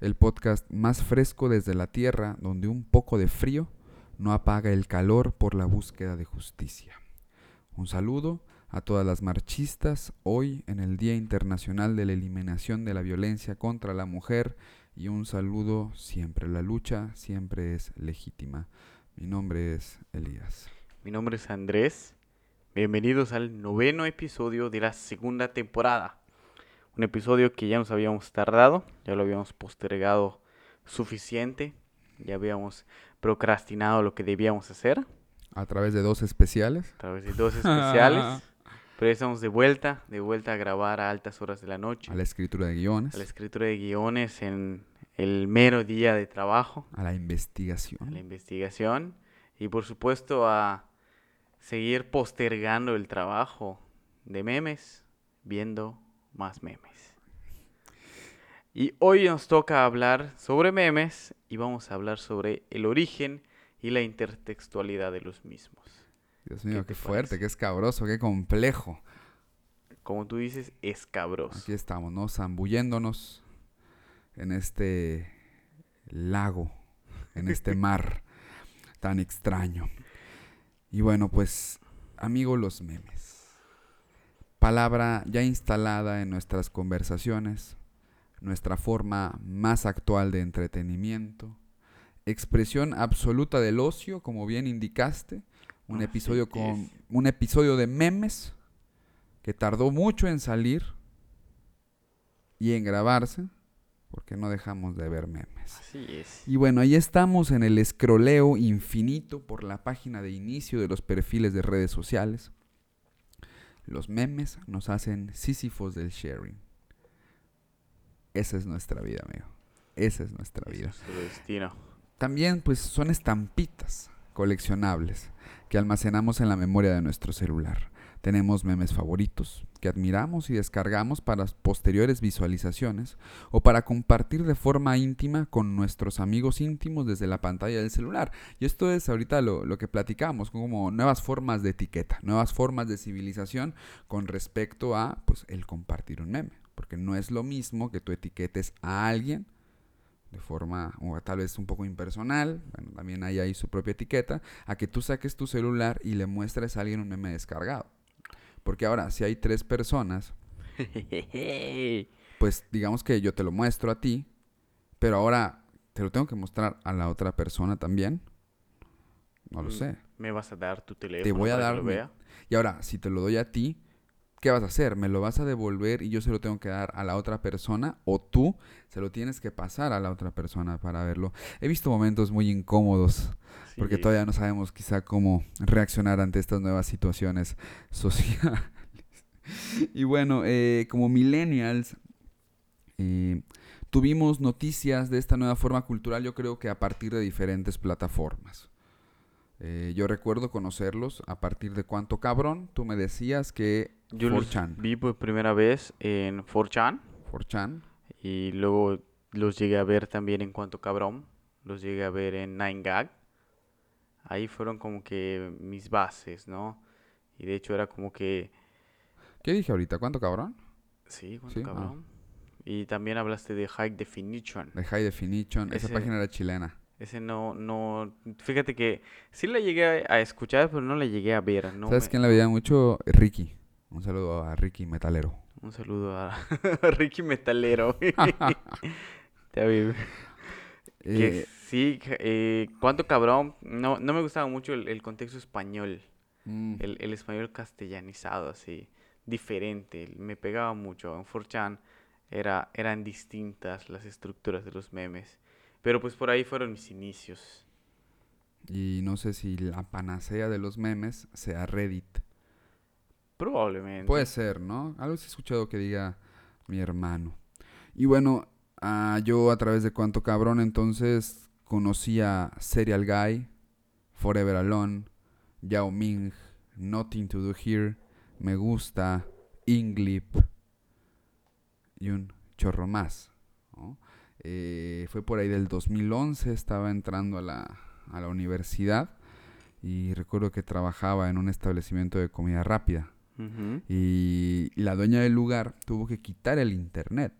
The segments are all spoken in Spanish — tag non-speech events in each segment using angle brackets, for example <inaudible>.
El podcast más fresco desde la tierra, donde un poco de frío no apaga el calor por la búsqueda de justicia. Un saludo a todas las marchistas hoy en el Día Internacional de la Eliminación de la Violencia contra la Mujer y un saludo siempre. La lucha siempre es legítima. Mi nombre es Elías. Mi nombre es Andrés. Bienvenidos al noveno episodio de la segunda temporada. Un episodio que ya nos habíamos tardado, ya lo habíamos postergado suficiente, ya habíamos procrastinado lo que debíamos hacer. A través de dos especiales. A través de dos especiales. <laughs> Pero ya estamos de vuelta, de vuelta a grabar a altas horas de la noche. A la escritura de guiones. A la escritura de guiones en el mero día de trabajo. A la investigación. A la investigación. Y por supuesto a seguir postergando el trabajo de memes, viendo más memes. Y hoy nos toca hablar sobre memes y vamos a hablar sobre el origen y la intertextualidad de los mismos. Dios mío, qué, fuerte, qué escabroso, qué complejo. Como tú dices, escabroso. Aquí estamos, ¿no? Zambulléndonos en este lago, en este <laughs> mar tan extraño. Y bueno, pues, amigo, los memes. Palabra ya instalada en nuestras conversaciones, nuestra forma más actual de entretenimiento, expresión absoluta del ocio, como bien indicaste, un episodio con un episodio de memes que tardó mucho en salir y en grabarse porque no dejamos de ver memes. Así es. Y bueno, ahí estamos en el escroleo infinito por la página de inicio de los perfiles de redes sociales. Los memes nos hacen sísifos del sharing. Esa es nuestra vida, amigo. Esa es nuestra vida. Es destino. También pues son estampitas coleccionables que almacenamos en la memoria de nuestro celular. Tenemos memes favoritos que admiramos y descargamos para posteriores visualizaciones o para compartir de forma íntima con nuestros amigos íntimos desde la pantalla del celular. Y esto es ahorita lo, lo que platicamos, como nuevas formas de etiqueta, nuevas formas de civilización con respecto a pues, el compartir un meme. Porque no es lo mismo que tú etiquetes a alguien de forma o tal vez un poco impersonal, bueno, también hay ahí su propia etiqueta, a que tú saques tu celular y le muestres a alguien un meme descargado. Porque ahora, si hay tres personas, <laughs> pues digamos que yo te lo muestro a ti, pero ahora te lo tengo que mostrar a la otra persona también. No lo Mm, sé. ¿Me vas a dar tu teléfono Te voy a para que dar lo mi- vea? Y ahora, si te lo doy a ti, ¿qué vas a hacer? ¿Me lo vas a devolver y yo se lo tengo que dar a la otra persona? ¿O tú se lo tienes que pasar a la otra persona para verlo? He visto momentos muy incómodos porque todavía no sabemos quizá cómo reaccionar ante estas nuevas situaciones <laughs> sociales. y bueno, eh, como millennials, eh, tuvimos noticias de esta nueva forma cultural, yo creo que a partir de diferentes plataformas. Eh, yo recuerdo conocerlos a partir de cuánto cabrón. Tú me decías que Yo los 4chan. vi por primera vez en 4chan 4chan. y luego los llegué a ver también en Cuanto Cabrón. Los llegué a ver en 9gag. Ahí fueron como que mis bases, ¿no? Y de hecho era como que... ¿Qué dije ahorita? ¿Cuánto cabrón? Sí, Cuanto Sí, ah. Cabrón. Y también hablaste de High Definition. De High Definition. Esa página era chilena. Ese no, no... Fíjate que sí la llegué a escuchar, pero no la llegué a ver. No ¿Sabes me- quién la veía mucho? Ricky. Un saludo a Ricky Metalero. Un saludo a <laughs> Ricky Metalero. <laughs> Eh, sí, eh, cuánto cabrón. No, no me gustaba mucho el, el contexto español, mm, el, el español castellanizado, así, diferente. Me pegaba mucho. En 4chan era, eran distintas las estructuras de los memes. Pero pues por ahí fueron mis inicios. y no sé si la panacea de los memes sea Reddit. Probablemente. Puede ser, ¿no? Algo sí he escuchado que diga mi hermano. Y bueno, ah, yo a través de Cuánto Cabrón entonces conocí a Serial Guy, Forever Alone, Yao Ming, Nothing to Do Here, Me Gusta, Inglip y un chorro más. Eh, fue por ahí del 2011, estaba entrando a la, a la universidad y recuerdo que trabajaba en un establecimiento de comida rápida. Y la dueña del lugar tuvo que quitar el internet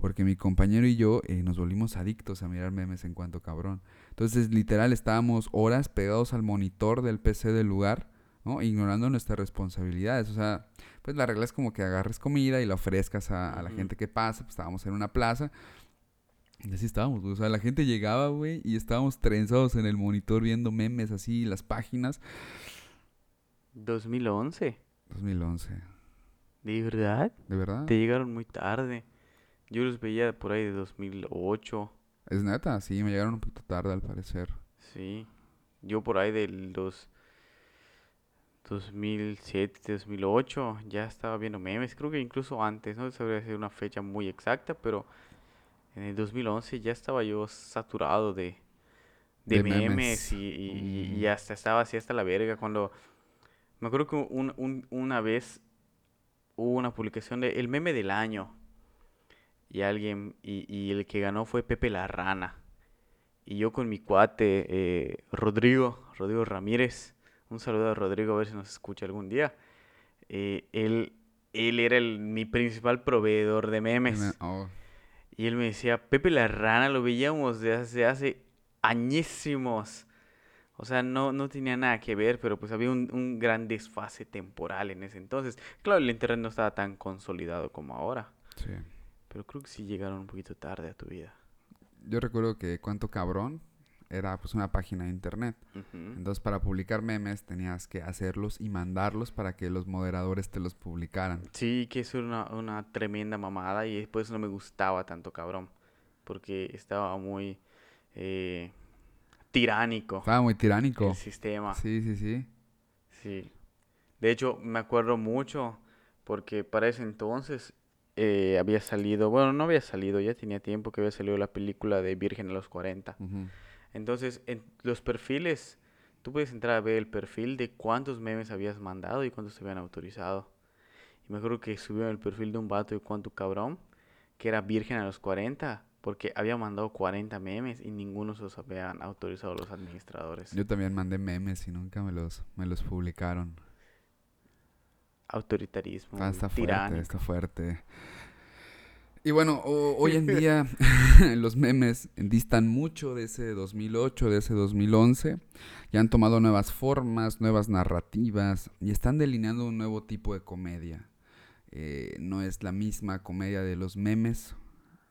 porque mi compañero y yo eh, nos volvimos adictos a mirar memes en cuanto cabrón. Entonces, literal, estábamos horas pegados al monitor del PC del lugar, ¿no? Ignorando nuestras responsabilidades. O sea, pues la regla es como que agarres comida y la ofrezcas a, a la gente que pasa. Pues estábamos en una plaza. Y así estábamos, güey. o sea, la gente llegaba, güey, y estábamos trenzados en el monitor viendo memes así, las páginas. 2011. 2011, ¿De verdad? ¿de verdad? Te llegaron muy tarde. Yo los veía por ahí de 2008. Es neta, sí, me llegaron un poquito tarde al parecer. Sí. Yo por ahí del dos, 2007, 2008 ya estaba viendo memes. Creo que incluso antes, no sabría decir una fecha muy exacta, pero en el 2011 ya estaba yo saturado de, de, De memes, memes. y, y- Mm. y hasta estaba así hasta la verga cuando... Me acuerdo que un- un- una vez hubo una publicación de el meme del año y alguien y, y el que ganó fue Pepe la Rana. Y yo con mi cuate eh, Rodrigo Rodrigo Ramírez. Un saludo a Rodrigo a ver si nos escucha algún día. Eh, él él era el, mi principal proveedor de memes. Me- oh, y él me decía Pepe la Rana lo veíamos desde hace añísimos o sea, no, no tenía nada que ver, pero pues había un, un gran desfase temporal en ese entonces. Claro, el internet no estaba tan consolidado como ahora. sí. Pero creo que sí llegaron un poquito tarde a tu vida. Yo recuerdo que Cuánto Cabrón era pues una página de internet. Entonces para publicar memes tenías que hacerlos y mandarlos para que los moderadores te los publicaran. Sí, que eso era una, una tremenda mamada y después no me gustaba tanto, cabrón. Porque estaba muy eh, tiránico Estaba muy tiránico. el sistema. Sí, sí, sí. Sí. De hecho, me acuerdo mucho porque para ese entonces eh, había salido, bueno, no había salido, ya tenía tiempo que había salido la película de Virgen a los 40. Ujú. Entonces, en los perfiles, tú puedes entrar a ver el perfil de cuántos memes habías mandado y cuántos te habían autorizado. Y me acuerdo que subió el perfil de un vato de cuánto cabrón, que era virgen a los 40, porque había mandado 40 memes y ninguno se los habían autorizado los administradores. Yo también mandé memes y nunca me los, me los publicaron. Autoritarismo, Ah, está fuerte, tiránico. está fuerte. Y bueno, o- hoy en día <laughs> los memes distan mucho de ese 2008, de ese 2011. Ya han tomado nuevas formas, nuevas narrativas y están delineando un nuevo tipo de comedia. Eh, no es la misma comedia de los memes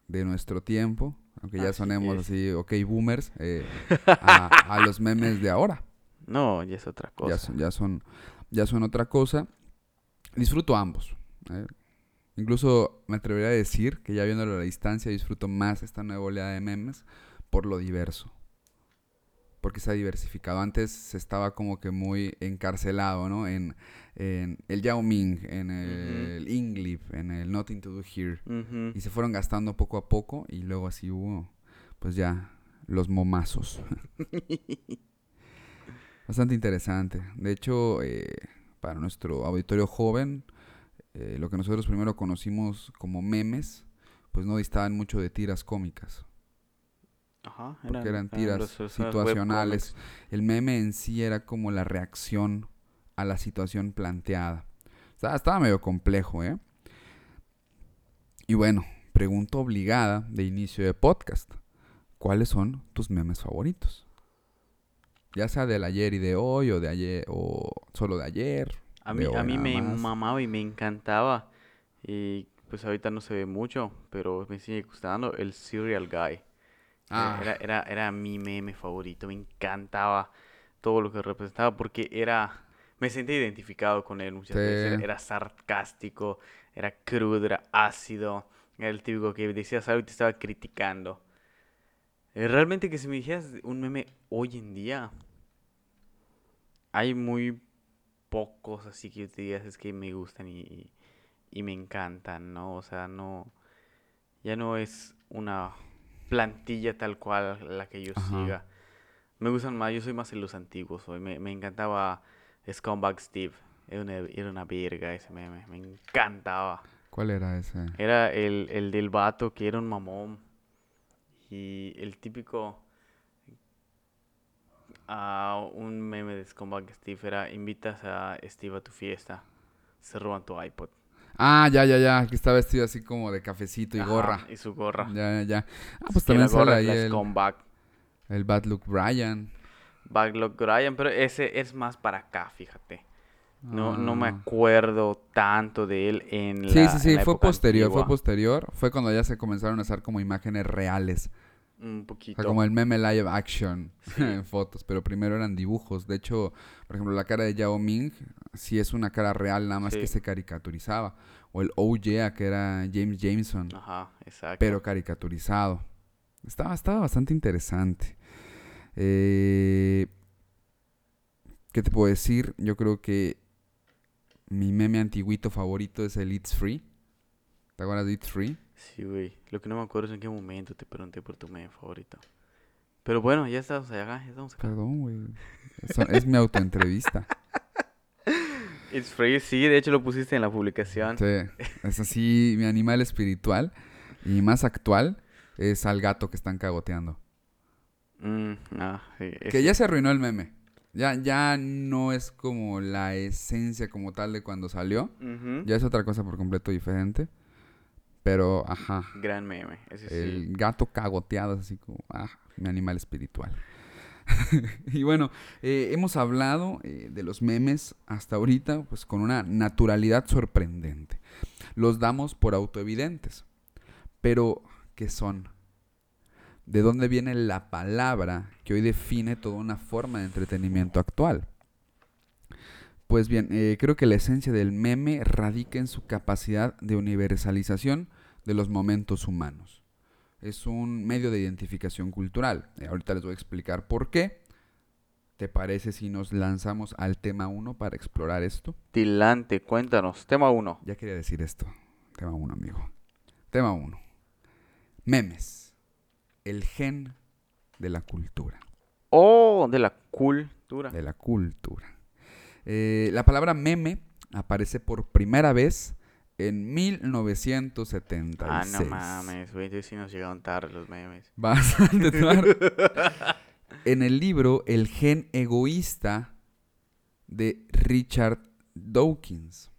de nuestro tiempo, aunque ya Así sonemos es. así, ok, boomers, eh, <laughs> a, a los memes de ahora. No, ya es otra cosa. Ya son, ya son, ya son otra cosa. Disfruto ambos. ¿eh? Incluso me atrevería a decir que ya viéndolo a la distancia disfruto más esta nueva oleada de memes por lo diverso. Porque se ha diversificado. Antes se estaba como que muy encarcelado, ¿no? En, en el Yao Ming, en el Inglip, en el Nothing to Do Here. Y se fueron gastando poco a poco y luego así hubo, pues ya, los momazos. <laughs> Bastante interesante. De hecho, eh, para nuestro auditorio joven, eh, lo que nosotros primero conocimos como memes, pues no distaban mucho de tiras cómicas. Ajá, Porque eran tiras situacionales. El meme en sí era como la reacción a la situación planteada. Estaba, estaba medio complejo, ¿eh? Y bueno, pregunta obligada de inicio de podcast. ¿Cuáles son tus memes favoritos? Ya sea del ayer y de hoy, o de ayer, o solo de ayer. A mí, a mí me más. mamaba y me encantaba. Y pues ahorita no se ve mucho, pero me sigue gustando el Serial Guy. Eh, Ah. Era, era, era mi meme favorito, me encantaba todo lo que representaba porque era, me sentí identificado con él muchas veces, era, era sarcástico, era crudo, era ácido, era el típico que decías algo y te estaba criticando. Eh, Realmente que si me dijeras un meme hoy en día, hay muy pocos así que te digas es que me gustan y, y- y me encantan, ¿no? O sea, no, ya no es una plantilla tal cual la que yo Ajá. siga. Me gustan más, yo soy más de los antiguos hoy. Me, me encantaba Scumbag Steve. Era una, era una verga ese meme. Me encantaba. ¿Cuál era ese? Era el, el del vato que era un mamón. Y el típico. Ah, un meme de Scumbag Steve era: invitas a Steve a tu fiesta. Se roban tu iPod. Ah, ya, ya, ya, que está vestido así como de cafecito y Ajá, gorra. Y su gorra. Ya, ya, ya. Ah, pues la también sale ahí el, comeback. el Bad Luck Brian. Backlog Ryan, pero ese es más para acá, fíjate. No, no me Ah. acuerdo tanto de él en la Sí, sí, sí, fue posterior, fue posterior. Fue cuando ya se comenzaron a usar como imágenes reales. Un O poquito. sea, como el meme live action <laughs> Sí. en fotos, pero primero eran dibujos. De hecho, por ejemplo, la cara de Yao Ming sí es una cara real, nada más Sí. que se caricaturizaba. O el Oh Yeah, que era James Jameson, Ajá, exacto. pero caricaturizado. Estaba, estaba bastante interesante. Eh, ¿Qué te puedo decir? Yo creo que mi meme antiguito favorito es el It's Free. ¿Te acuerdas de It's Free? Sí, güey. Lo que no me acuerdo es en qué momento te pregunté por tu meme favorito. Pero bueno, ya estamos acá, ya estamos acá. Perdón, güey. Es mi autoentrevista. <laughs> It's free, sí, de hecho lo pusiste en la publicación. Sí, es así, mi animal espiritual y más actual es al gato que están cagoteando. Mm, ah, sí, Que ya se arruinó el meme. Ya, ya no es como la esencia como tal de cuando salió. Ujú. Ya es otra cosa por completo diferente. Pero, ajá, Gran meme, ese sí. el gato cagoteado así como, ah, mi animal espiritual. <laughs> y bueno, eh, hemos hablado eh, de los memes hasta ahorita, pues con una naturalidad sorprendente. Los damos por autoevidentes. Pero, ¿qué son? ¿De dónde viene la palabra que hoy define toda una forma de entretenimiento actual? Pues bien, eh, creo que la esencia del meme radica en su capacidad de universalización de los momentos humanos. Es un medio de identificación cultural. Eh, ahorita les voy a explicar por qué. ¿Te parece si nos lanzamos al tema 1 para explorar esto? Tilante, cuéntanos. Tema 1. Ya quería decir esto. Tema 1, amigo. Tema 1. Memes. El gen de la cultura. Oh, de la cultura. De la cultura. Eh, la palabra meme aparece por primera vez en 1976. Ah, no mames, güey, sí nos llegaron tarde los memes. <laughs> Bastante tarde. <laughs> en el libro El gen egoísta de Richard Dawkins.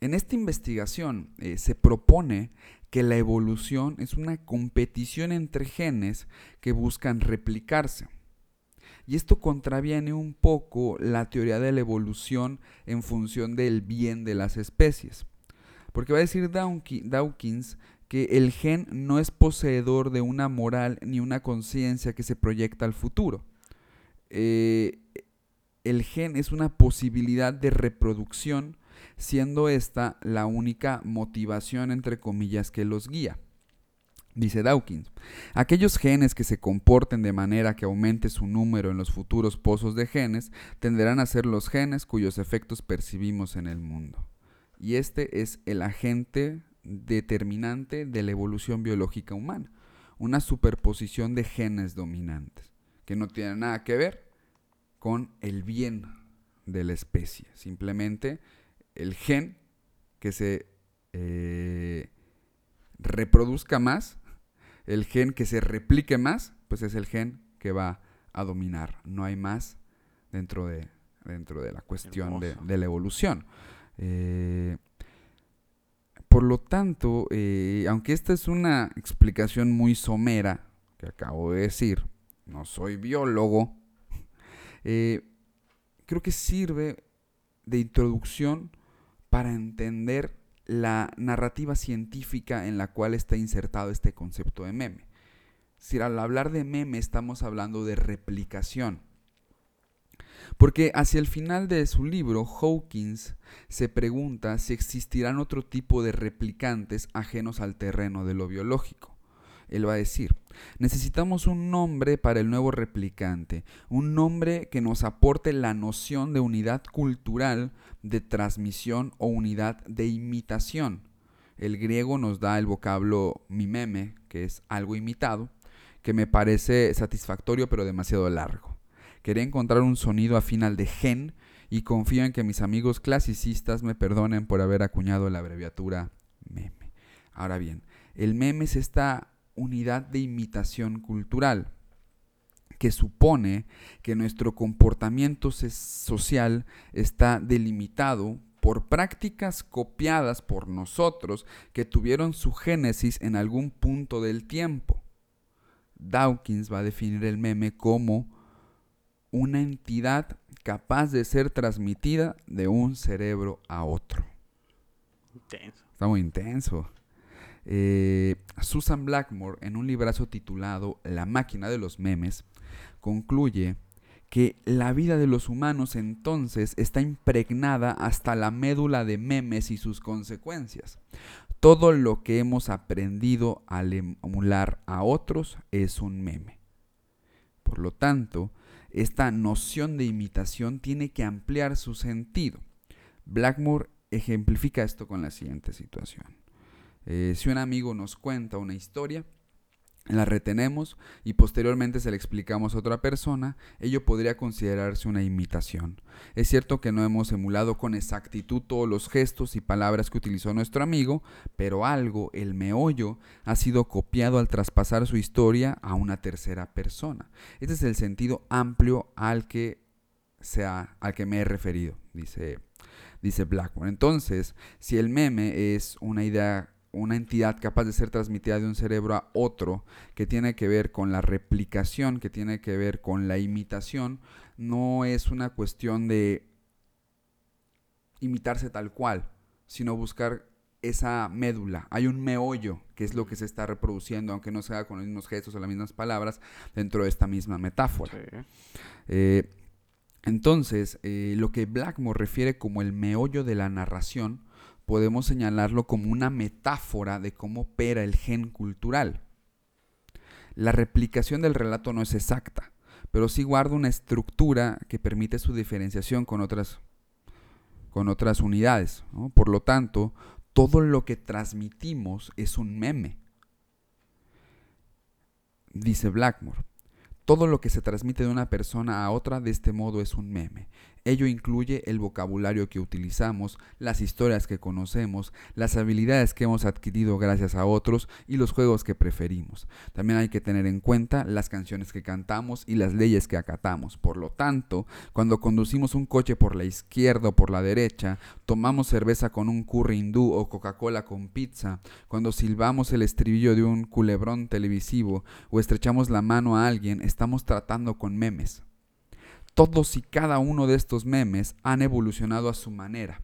En esta investigación eh, se propone que la evolución es una competición entre genes que buscan replicarse. Y esto contraviene un poco la teoría de la evolución en función del bien de las especies. Porque va a decir Dawki- Dawkins que el gen no es poseedor de una moral ni una conciencia que se proyecta al futuro. Eh, el gen es una posibilidad de reproducción, siendo esta la única motivación, entre comillas, que los guía. Dice Dawkins, aquellos genes que se comporten de manera que aumente su número en los futuros pozos de genes tenderán a ser los genes cuyos efectos percibimos en el mundo. Y este es el agente determinante de la evolución biológica humana, una superposición de genes dominantes, que no tiene nada que ver con el bien de la especie, simplemente el gen que se eh, reproduzca más, el gen que se replique más, pues es el gen que va a dominar, no hay más dentro de, dentro de la cuestión de, la evolución. Eh, por lo tanto, eh, aunque esta es una explicación muy somera que acabo de decir, no soy biólogo, <laughs> eh, creo que sirve de introducción para entender la narrativa científica en la cual está insertado este concepto de meme. Si al hablar de meme estamos hablando de replicación. Porque hacia el final de su libro, Hawkins se pregunta si existirán otro tipo de replicantes ajenos al terreno de lo biológico. Él va a decir, necesitamos un nombre para el nuevo replicante, un nombre que nos aporte la noción de unidad cultural, de transmisión o unidad de imitación. El griego nos da el vocablo mimeme, que es algo imitado, que me parece satisfactorio pero demasiado largo. Quería encontrar un sonido afín al de gen y confío en que mis amigos clasicistas me perdonen por haber acuñado la abreviatura meme. Ahora bien, el meme es esta unidad de imitación cultural que supone que nuestro comportamiento social está delimitado por prácticas copiadas por nosotros que tuvieron su génesis en algún punto del tiempo. Dawkins va a definir el meme como una entidad capaz de ser transmitida de un cerebro a otro. Intenso. Está muy intenso. Eh, Susan Blackmore, en un librazo titulado La máquina de los memes, concluye que la vida de los humanos entonces está impregnada hasta la médula de memes y sus consecuencias. Todo lo que hemos aprendido al emular a otros es un meme. Por lo tanto, esta noción de imitación tiene que ampliar su sentido. Blackmore ejemplifica esto con la siguiente situación. Eh, si un amigo nos cuenta una historia, la retenemos y posteriormente se la explicamos a otra persona, ello podría considerarse una imitación. Es cierto que no hemos emulado con exactitud todos los gestos y palabras que utilizó nuestro amigo, pero algo, el meollo, ha sido copiado al traspasar su historia a una tercera persona. Este es el sentido amplio al que, sea, al que me he referido, dice, dice Blackmore. Entonces, si el meme es una idea una entidad capaz de ser transmitida de un cerebro a otro, que tiene que ver con la replicación, que tiene que ver con la imitación, no es una cuestión de imitarse tal cual, sino buscar esa médula. Hay un meollo, que es lo que se está reproduciendo, aunque no sea con los mismos gestos o las mismas palabras, dentro de esta misma metáfora. Eh, entonces, eh, lo que Blackmore refiere como el meollo de la narración, podemos señalarlo como una metáfora de cómo opera el gen cultural. La replicación del relato no es exacta, pero sí guarda una estructura que permite su diferenciación con otras, con otras unidades. Por lo tanto, todo lo que transmitimos es un meme. Dice Blackmore, todo lo que se transmite de una persona a otra de este modo es un meme. Ello incluye el vocabulario que utilizamos, las historias que conocemos, las habilidades que hemos adquirido gracias a otros y los juegos que preferimos. También hay que tener en cuenta las canciones que cantamos y las leyes que acatamos. Por lo tanto, cuando conducimos un coche por la izquierda o por la derecha, tomamos cerveza con un curry hindú o Coca-Cola con pizza, cuando silbamos el estribillo de un culebrón televisivo o estrechamos la mano a alguien, estamos tratando con memes. Todos y cada uno de estos memes han evolucionado a su manera.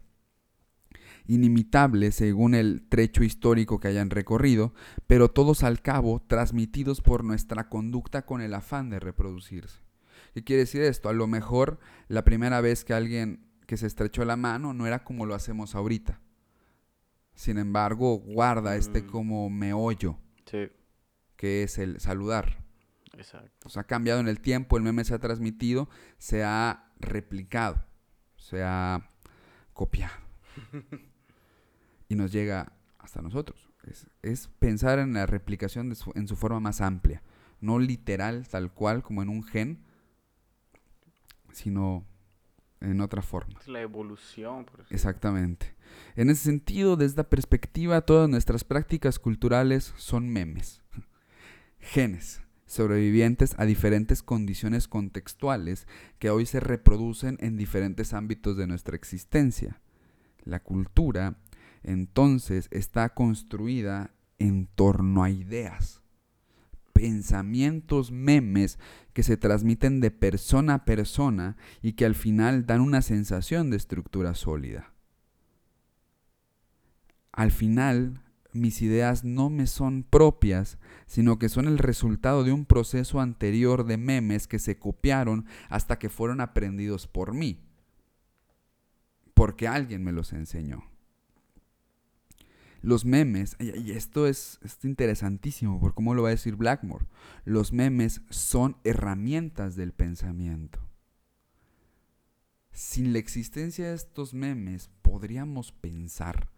Inimitables según el trecho histórico que hayan recorrido, pero todos al cabo transmitidos por nuestra conducta con el afán de reproducirse. ¿Qué quiere decir esto? A lo mejor la primera vez que alguien que se estrechó la mano no era como lo hacemos ahorita. Sin embargo, guarda este mm. como meollo, que es el saludar. Exacto. O ha cambiado en el tiempo, el meme se ha transmitido, se ha replicado, se ha copiado. <laughs> y nos llega hasta nosotros. Es, pensar en la replicación en su forma más amplia, no literal, tal cual, como en un gen, sino en otra forma. Es la evolución. Por Exactamente. En ese sentido, desde esta perspectiva, todas nuestras prácticas culturales son memes, <laughs> genes sobrevivientes a diferentes condiciones contextuales que hoy se reproducen en diferentes ámbitos de nuestra existencia. La cultura, entonces, está construida en torno a ideas, pensamientos, memes que se transmiten de persona a persona y que al final dan una sensación de estructura sólida. Al final, mis ideas no me son propias, sino que son el resultado de un proceso anterior de memes que se copiaron hasta que fueron aprendidos por mí, porque alguien me los enseñó. Los memes, y esto es, interesantísimo por cómo lo va a decir Blackmore, los memes son herramientas del pensamiento. Sin la existencia de estos memes, podríamos pensar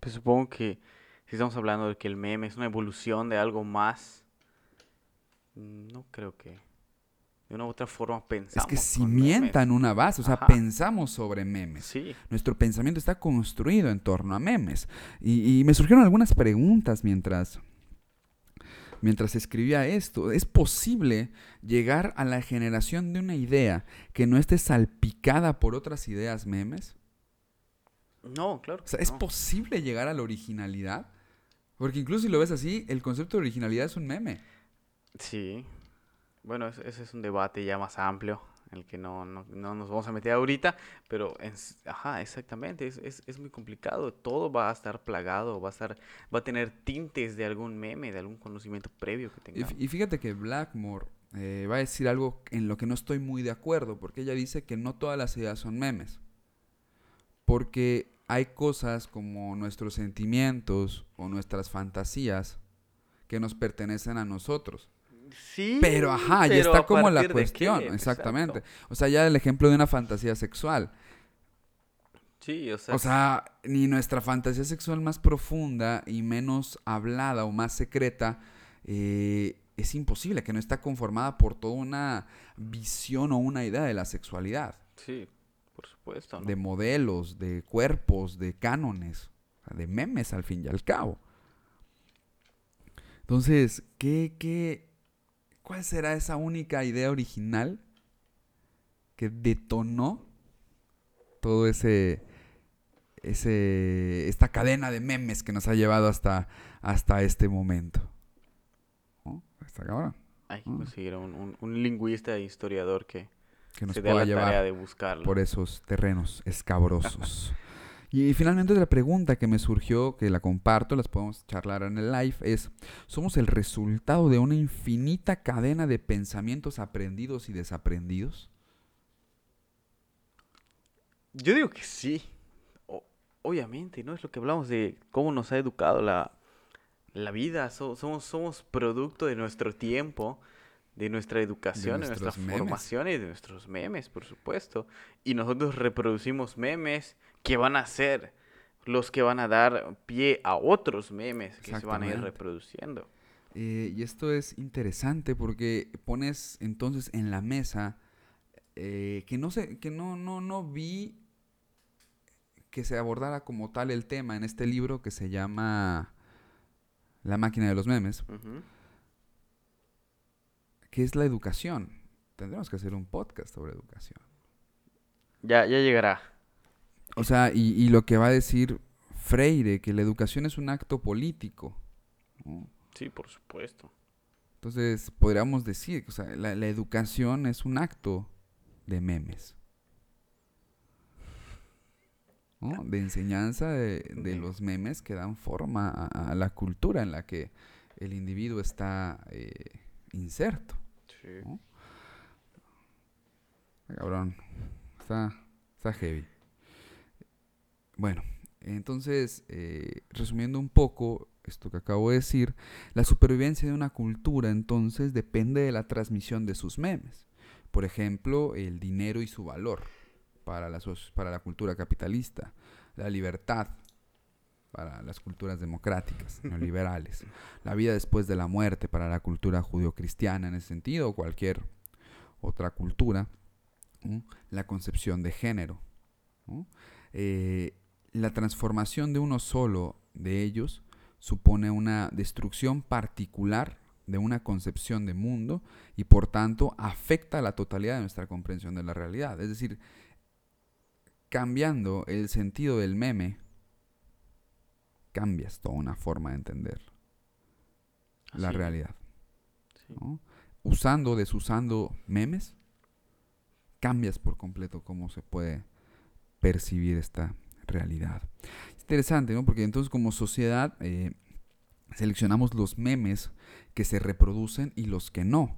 Pues supongo que si estamos hablando de que el meme es una evolución de algo más, no creo que de una u otra forma pensamos. Es que cimientan en una base, o sea, pensamos sobre memes. Sí. Nuestro pensamiento está construido en torno a memes. Y, me surgieron algunas preguntas mientras, mientras escribía esto, ¿es posible llegar a la generación de una idea que no esté salpicada por otras ideas memes? No, claro. O sea, ¿es posible llegar a la originalidad? Porque incluso si lo ves así, el concepto de originalidad es un meme. Sí. Bueno, ese es un debate ya más amplio en el que no, no, no, nos vamos a meter ahorita, pero ajá, exactamente, es, es, es, muy complicado, todo va a estar plagado, va a estar, va a tener tintes de algún meme, de algún conocimiento previo que tengamos. Y, fíjate que Blackmore eh, va a decir algo en lo que no estoy muy de acuerdo, porque ella dice que no todas las ideas son memes, porque hay cosas como nuestros sentimientos o nuestras fantasías que nos pertenecen a nosotros. Sí. Pero ajá, ya está como la cuestión, exactamente. O sea, ya el ejemplo de una fantasía sexual. Sí, o sea. O sea, ni nuestra fantasía sexual más profunda y menos hablada o más secreta eh, es imposible, que no está conformada por toda una visión o una idea de la sexualidad. Sí, por supuesto. De modelos, de cuerpos, de cánones, de memes al fin y al cabo. Entonces, ¿qué, qué, ¿Cuál será esa única idea original que detonó todo ese, ese, esta cadena de memes que nos ha llevado hasta, hasta este momento? ¿No? Hay que conseguir un, un, lingüista e historiador que, que nos pueda llevar de por esos terrenos escabrosos. <laughs> Y finalmente otra pregunta que me surgió, que la comparto, las podemos charlar en el live, es, ¿somos el resultado de una infinita cadena de pensamientos aprendidos y desaprendidos? Yo digo que sí. obviamente, ¿no? Es lo que hablamos de cómo nos ha educado la, vida. somos, somos producto de nuestro tiempo, de nuestra educación, de, nuestra formación y de nuestros memes, por supuesto. Y nosotros reproducimos memes que van a ser los que van a dar pie a otros memes que se van a ir reproduciendo. Eh, y esto es interesante porque pones entonces en la mesa eh, que no sé, que no, no, no vi que se abordara como tal el tema en este libro que se llama La máquina de los memes, que es la educación. Tendremos que hacer un podcast sobre educación. Ya, ya llegará. O sea, y, lo que va a decir Freire, que la educación es un acto político. Sí, por supuesto. Entonces, podríamos decir que o sea, la, educación es un acto de memes. De enseñanza de, los memes que dan forma a, la cultura en la que el individuo está eh, inserto. Sí. Cabrón. Está, está heavy. Bueno, entonces, eh, resumiendo un poco esto que acabo de decir, la supervivencia de una cultura entonces depende de la transmisión de sus memes. Por ejemplo, el dinero y su valor para la, para la cultura capitalista, la libertad para las culturas democráticas, neoliberales, <laughs> la vida después de la muerte para la cultura judio-cristiana en ese sentido, o cualquier otra cultura, la concepción de género. Eh, la transformación de uno solo de ellos supone una destrucción particular de una concepción de mundo y por tanto afecta a la totalidad de nuestra comprensión de la realidad. Es decir, cambiando el sentido del meme, cambias toda una forma de entender la realidad. Usando, desusando memes, cambias por completo cómo se puede percibir esta realidad. Es interesante, ¿no? Porque entonces como sociedad eh, seleccionamos los memes que se reproducen y los que no.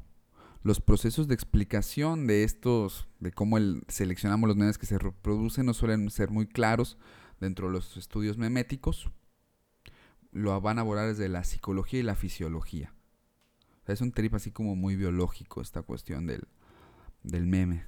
Los procesos de explicación de estos, de cómo el, seleccionamos los memes que se reproducen no suelen ser muy claros dentro de los estudios meméticos. Lo van a abordar desde la psicología y la fisiología. es un trip así como muy biológico esta cuestión del, del meme.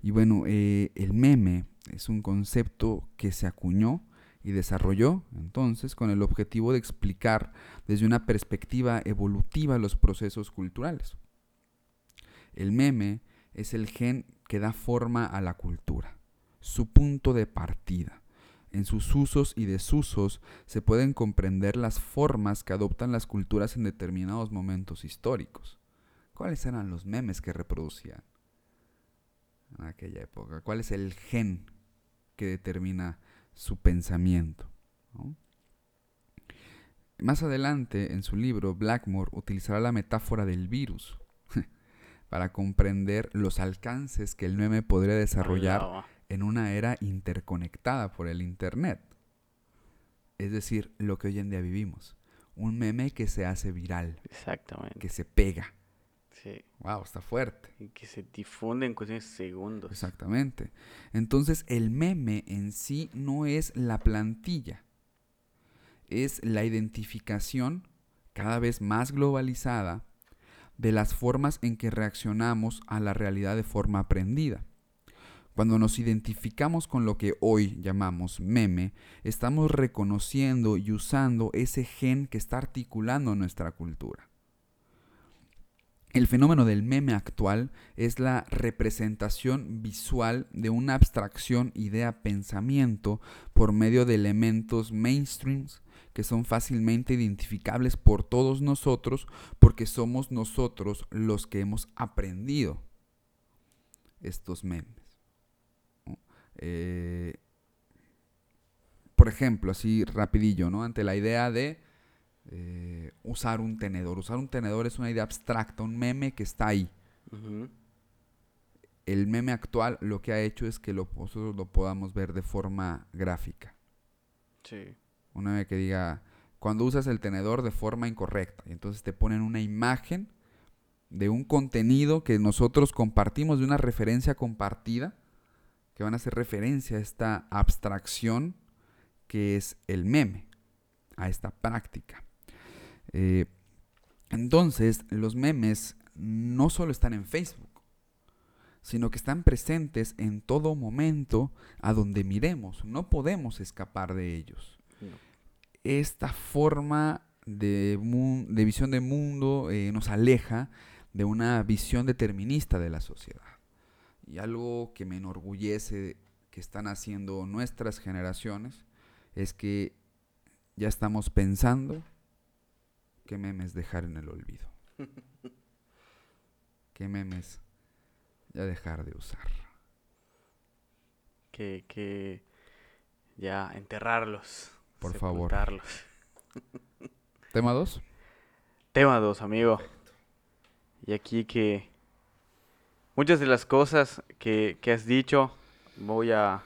Y bueno, eh, el meme es un concepto que se acuñó y desarrolló entonces con el objetivo de explicar desde una perspectiva evolutiva los procesos culturales. El meme es el gen que da forma a la cultura, su punto de partida. En sus usos y desusos se pueden comprender las formas que adoptan las culturas en determinados momentos históricos. ¿Cuáles eran los memes que reproducían en aquella época? ¿Cuál es el gen que determina su pensamiento? Más adelante, en su libro, Blackmore utilizará la metáfora del virus <laughs> para comprender los alcances que el meme podría desarrollar en una era interconectada por el Internet. Es decir, lo que hoy en día vivimos. Un meme que se hace viral. Exactamente. Que se pega. Sí. Wow, está fuerte. Y que se difunde en cuestiones de segundos. Exactamente. Entonces, el meme en sí no es la plantilla es la identificación cada vez más globalizada de las formas en que reaccionamos a la realidad de forma aprendida. Cuando nos identificamos con lo que hoy llamamos meme, estamos reconociendo y usando ese gen que está articulando nuestra cultura. El fenómeno del meme actual es la representación visual de una abstracción idea-pensamiento por medio de elementos mainstreams que son fácilmente identificables por todos nosotros porque somos nosotros los que hemos aprendido estos memes. Eh, por ejemplo, así rapidillo, ¿no? Ante la idea de eh, usar un tenedor. Usar un tenedor es una idea abstracta, un meme que está ahí. El meme actual lo que ha hecho es que nosotros lo podamos ver de forma gráfica. Sí. Una que diga, cuando usas el tenedor de forma incorrecta. Y entonces te ponen una imagen de un contenido que nosotros compartimos, de una referencia compartida, que van a hacer referencia a esta abstracción que es el meme, a esta práctica. Eh, entonces, los memes no solo están en Facebook, sino que están presentes en todo momento a donde miremos. No podemos escapar de ellos esta forma de, visión de mundo eh, nos aleja de una visión determinista de la sociedad. Y algo que me enorgullece que están haciendo nuestras generaciones es que ya estamos pensando qué memes dejar en el olvido. <laughs> qué memes ya dejar de usar. Que, que ya enterrarlos. Por favor. ¿Tema 2? Tema 2, amigo. Y aquí que muchas de las cosas que, has dicho, voy a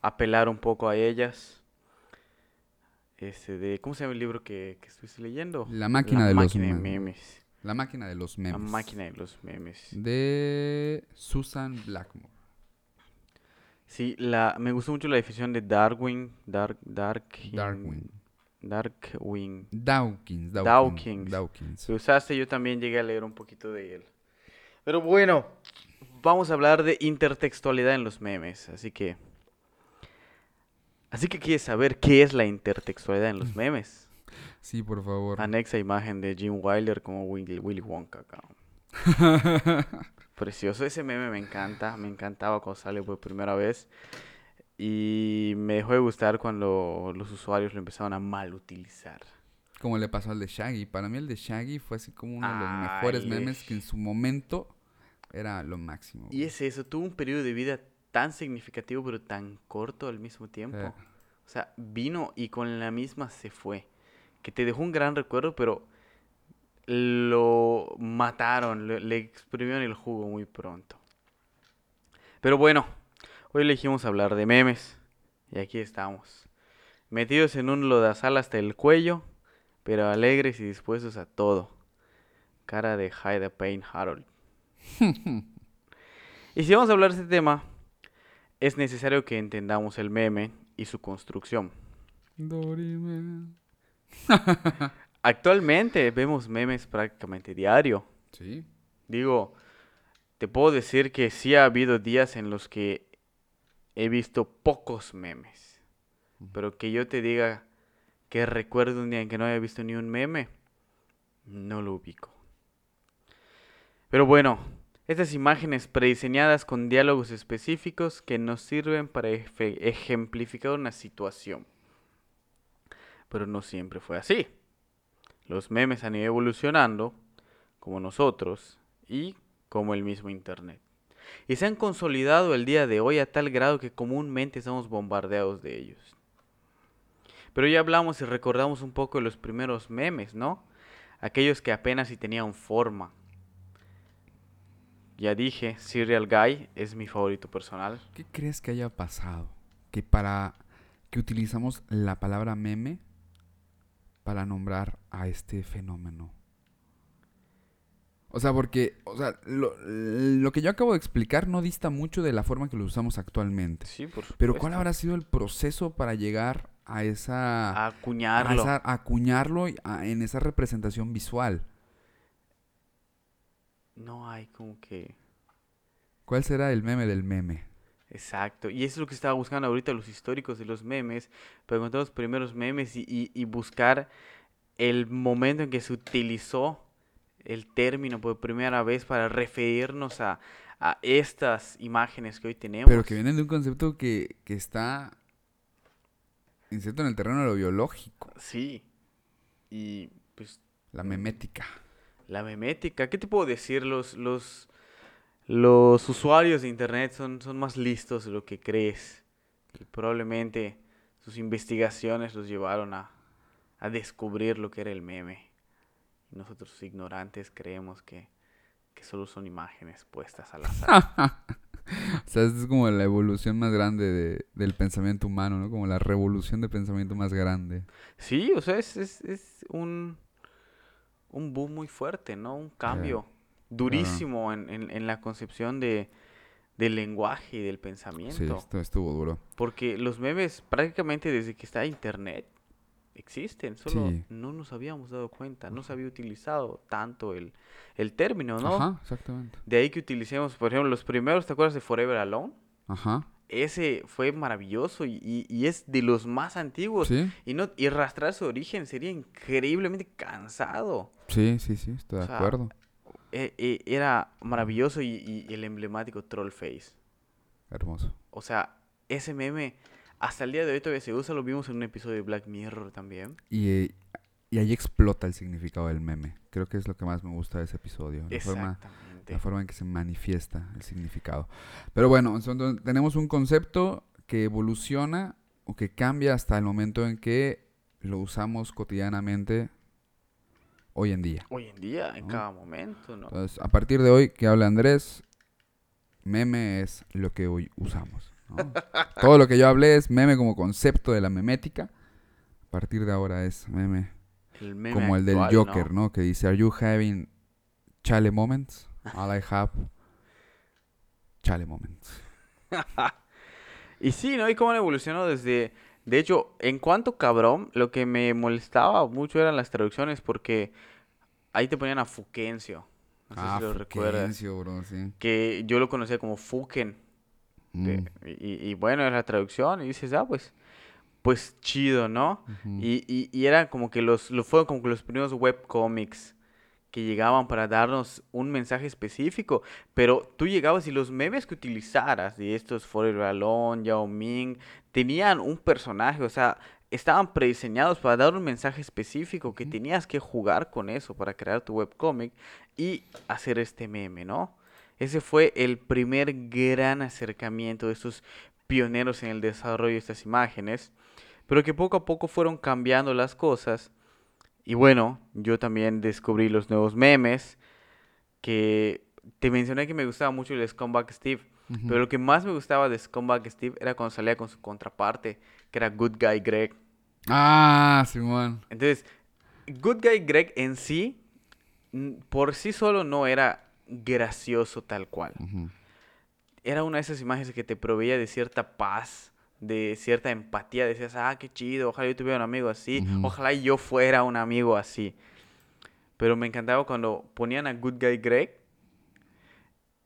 apelar un poco a ellas. Este de, ¿Cómo se llama el libro que, que estuviste leyendo? La máquina, de, los memes. La máquina de los memes. La máquina de los memes. De Susan Blackmore. Sí, la, me gustó mucho la definición de Darwin, Dark, Dark, Darwin. Darkwing. Dawkins, Dawkins. Dawkins. Que usaste, yo también llegué a leer un poquito de él. Pero bueno, vamos a hablar de intertextualidad en los memes, así que... Así que quieres saber qué es la intertextualidad en los memes. Sí, por favor. Anexa imagen de Jim Wilder como Willy, Willy Wonka. <laughs> precioso. Ese meme me encanta, me encantaba cuando salió por primera vez. Y me dejó de gustar cuando los usuarios lo empezaron a mal utilizar. Como le pasó al de Shaggy. Para mí el de Shaggy fue así como uno de los mejores memes que en su momento era lo máximo. Y es eso, tuvo un periodo de vida tan significativo pero tan corto al mismo tiempo. O sea, vino y con la misma se fue. Que te dejó un gran recuerdo, pero lo mataron, le, exprimieron el jugo muy pronto. Pero bueno, hoy elegimos hablar de memes y aquí estamos, metidos en un lodazal hasta el cuello, pero alegres y dispuestos a todo. Cara de Hide Pain Harold. <laughs> y si vamos a hablar de este tema, es necesario que entendamos el meme y su construcción. <laughs> Actualmente vemos memes prácticamente diario. Sí. Digo, te puedo decir que sí ha habido días en los que he visto pocos memes. Pero que yo te diga que recuerdo un día en que no haya visto ni un meme, no lo ubico. Pero bueno, Estas imágenes prediseñadas con diálogos específicos que nos sirven para ejemplificar una situación. Pero no siempre fue así. Los memes han ido evolucionando, como nosotros, y como el mismo Internet. Y se han consolidado el día de hoy a tal grado que comúnmente estamos bombardeados de ellos. Pero ya hablamos y recordamos un poco de los primeros memes, ¿no? Aquellos que apenas si tenían forma. Ya dije, Serial Guy es mi favorito personal. ¿Qué crees que haya pasado? Que para que utilizamos la palabra meme para nombrar a este fenómeno. O sea, porque, o sea, lo, lo que yo acabo de explicar no dista mucho de la forma que lo usamos actualmente. Sí, por supuesto. Pero ¿cuál habrá sido el proceso para llegar a esa... A a acuñarlo. esa- a acuñarlo y a- en esa representación visual? No hay como que... ¿Cuál será el meme del meme? Exacto. Y eso es lo que estaba buscando ahorita los históricos de los memes. Para encontrar los primeros memes y, y- y buscar el momento en que se utilizó el término por primera vez para referirnos a, a estas imágenes que hoy tenemos. Pero que vienen de un concepto que, que está inserto en el terreno de lo biológico, Sí. Y pues la memética. la memética. ¿Qué te puedo decir? Los, los, los usuarios de internet son, son más listos de lo que crees. Y probablemente sus investigaciones los llevaron a, a descubrir lo que era el meme. Y nosotros ignorantes creemos que, que solo son imágenes puestas al azar. <laughs> O sea, es como la evolución más grande de- del pensamiento humano, ¿no? Como la revolución de pensamiento más grande. sí, o sea, es, es, es un, un boom muy fuerte, ¿no? Un cambio durísimo en, en, en la concepción de, del lenguaje y del Sí, pensamiento. esto estuvo duro. Porque los memes prácticamente desde que está internet existen, solo Sí. no nos habíamos dado cuenta, no se había utilizado tanto el, el término, ¿no? Ajá, exactamente. De ahí que utilicemos, por ejemplo, los primeros, ¿te acuerdas de Forever Alone? Ajá. Ese fue maravilloso y, y- y es de los más antiguos. Sí, Y, no, y rastrear su origen sería increíblemente cansado. sí, sí, sí, estoy de O sea, acuerdo. E- e- era maravilloso y, y el emblemático Troll Face. Hermoso. O sea, ese meme hasta el día de hoy todavía se usa, lo vimos en un episodio de Black Mirror también. Y, y ahí explota el significado del meme. Creo que es lo que más me gusta de ese episodio. La forma, Exactamente. la forma en que se manifiesta el significado. Pero bueno, entonces tenemos un concepto que evoluciona o que cambia hasta el momento en que lo usamos cotidianamente hoy en día. Hoy en día, en ¿no? cada momento, ¿no? Entonces, a partir de hoy que habla Andrés, meme es lo que hoy usamos. ¿No? Todo lo que yo hablé es meme como concepto de la memética. A partir de ahora es meme El meme como el del Joker, ¿no? Que dice, ¿Are you having chale moments? All I have chale moments. <laughs> Y sí, ¿no? Y cómo han evolucionado desde... De hecho, en cuanto cabrón, lo que me molestaba mucho eran las traducciones porque ahí te ponían a Fuquencio. No sé ah, si lo recuerdas. Fuquencio, bro, sí. Que yo lo conocía como Fuken. Mm, y, y bueno, es la traducción y dices, ah, pues, pues chido, ¿no? Y, y, y era como que los, lo fueron como que los primeros webcomics que llegaban para darnos un mensaje específico, pero tú llegabas y los memes que utilizaras de estos Forever Alone, Yao Ming, tenían un personaje, o sea, estaban prediseñados para dar un mensaje específico que tenías que jugar con eso para crear tu webcomic y hacer este meme, ¿no? Ese fue el primer gran acercamiento de estos pioneros en el desarrollo de estas imágenes, pero que poco a poco fueron cambiando las cosas. Y bueno, yo también descubrí los nuevos memes, que te mencioné que me gustaba mucho el Scumbag Steve, pero lo que más me gustaba de Scumbag Steve era cuando salía con su contraparte, que era Good Guy Greg. Ah, Simón. Entonces, Good Guy Greg en sí, por sí solo no era gracioso tal cual. Era una de esas imágenes que te proveía de cierta paz, de cierta empatía. Decías, ah, qué chido, ojalá yo tuviera un amigo así, ojalá yo fuera un amigo así. Pero me encantaba cuando ponían a Good Guy Greg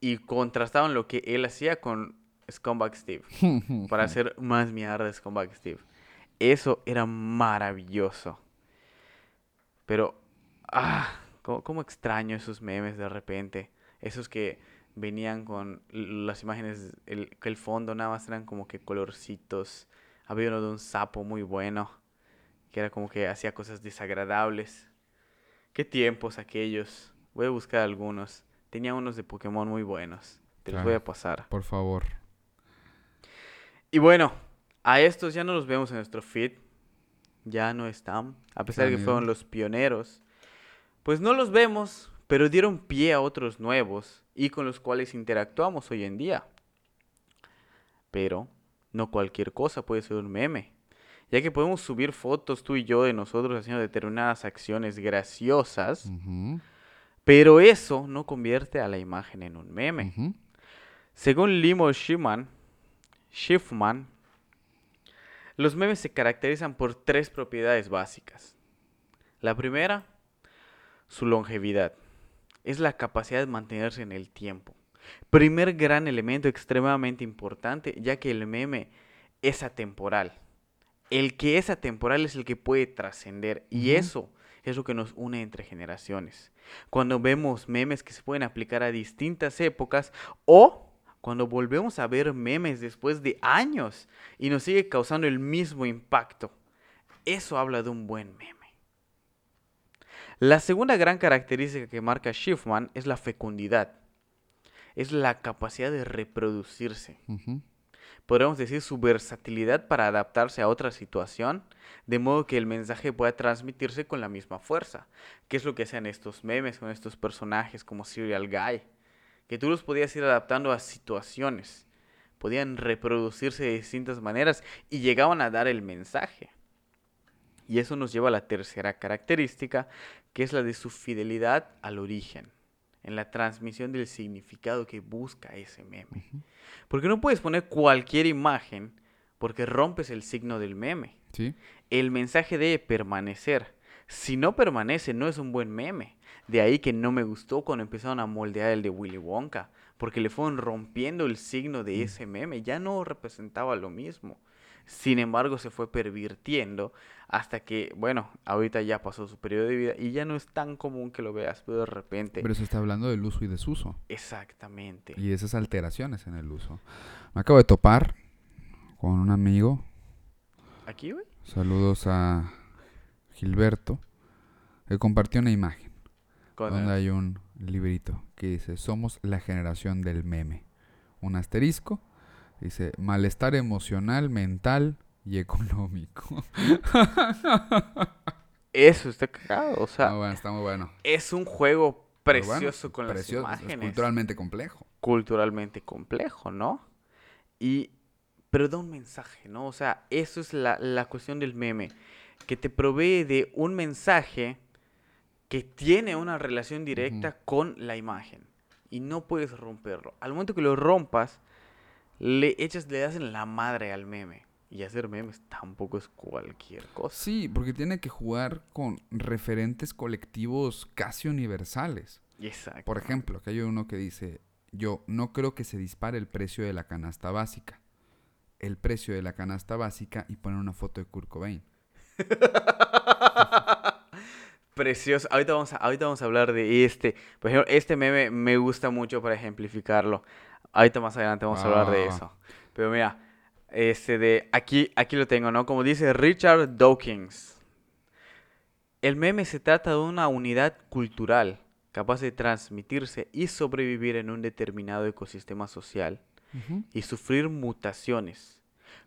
y contrastaban lo que él hacía con Scumbag Steve <laughs> para hacer más mierda de Scumbag Steve. Eso era maravilloso. Pero, ah, cómo, cómo extraño esos memes de repente. Esos que venían con las imágenes, el, que el fondo nada más eran como que colorcitos. Había uno de un sapo muy bueno, que era como que hacía cosas desagradables. ¿Qué tiempos aquellos? Voy a buscar algunos. Tenía unos de Pokémon muy buenos. Te los voy a pasar. Por favor. Y bueno, a estos ya no los vemos en nuestro feed. Ya no están. A pesar de que fueron los pioneros. Pues no los vemos, pero dieron pie a otros nuevos y con los cuales interactuamos hoy en día. Pero no cualquier cosa puede ser un meme. Ya que podemos subir fotos tú y yo de nosotros haciendo determinadas acciones graciosas, pero eso no convierte a la imagen en un meme. Según Limo Schiffman, Schiffman, los memes se caracterizan por tres propiedades básicas. La primera, su longevidad. Es la capacidad de mantenerse en el tiempo. Primer gran elemento extremadamente importante, ya que el meme es atemporal. El que es atemporal es el que puede trascender y eso es lo que nos une entre generaciones. Cuando vemos memes que se pueden aplicar a distintas épocas o cuando volvemos a ver memes después de años y nos sigue causando el mismo impacto. Eso habla de un buen meme. La segunda gran característica que marca Schiffman es la fecundidad. Es la capacidad de reproducirse. Ujú. Podríamos decir su versatilidad para adaptarse a otra situación, de modo que el mensaje pueda transmitirse con la misma fuerza. ¿Qué es lo que hacen estos memes con estos personajes como Serial Guy? Que tú los podías ir adaptando a situaciones. Podían reproducirse de distintas maneras y llegaban a dar el mensaje. Y eso nos lleva a la tercera característica, que es la de su fidelidad al origen, en la transmisión del significado que busca ese meme. Porque no puedes poner cualquier imagen porque rompes el signo del meme. Sí. El mensaje debe permanecer. Si no permanece, no es un buen meme. De ahí que no me gustó cuando empezaron a moldear el de Willy Wonka, porque le fueron rompiendo el signo de ese meme. Ya no representaba lo mismo. Sin embargo, se fue pervirtiendo hasta que, bueno, ahorita ya pasó su periodo de vida y ya no es tan común que lo veas, pero de repente... Pero se está hablando del uso y desuso. Exactamente. Y esas alteraciones en el uso. Me acabo de topar con un amigo. ¿Aquí, güey? Saludos a Gilberto. Que compartió una imagen. Con donde el- hay un librito que dice, somos la generación del meme. Un asterisco. Dice, malestar emocional, mental y económico. Eso está cagado. O sea, Está bueno, está muy bueno. es un juego bueno, precioso con precioso, las es imágenes. culturalmente complejo. culturalmente complejo, ¿no? Y, pero da un mensaje, ¿no? O sea, eso es la, la cuestión del meme, que te provee de un mensaje que tiene una relación directa con la imagen y no puedes romperlo. Al momento que lo rompas, le echas, le das en la madre al meme. Y hacer memes tampoco es cualquier cosa. Sí, porque tiene que jugar con referentes colectivos casi universales. Exacto. Por ejemplo, que hay uno que dice, yo no creo que se dispare el precio de la canasta básica. El precio de la canasta básica y poner una foto de Kurt Cobain. <laughs> Precioso. Ahorita vamos, a, ahorita vamos a hablar de este. Por ejemplo, este meme me gusta mucho para ejemplificarlo. Ahorita más adelante vamos a hablar de Ah. eso. Pero mira, este de aquí, aquí lo tengo, ¿no? Como dice Richard Dawkins. El meme se trata de una unidad cultural capaz de transmitirse y sobrevivir en un determinado ecosistema social y sufrir mutaciones.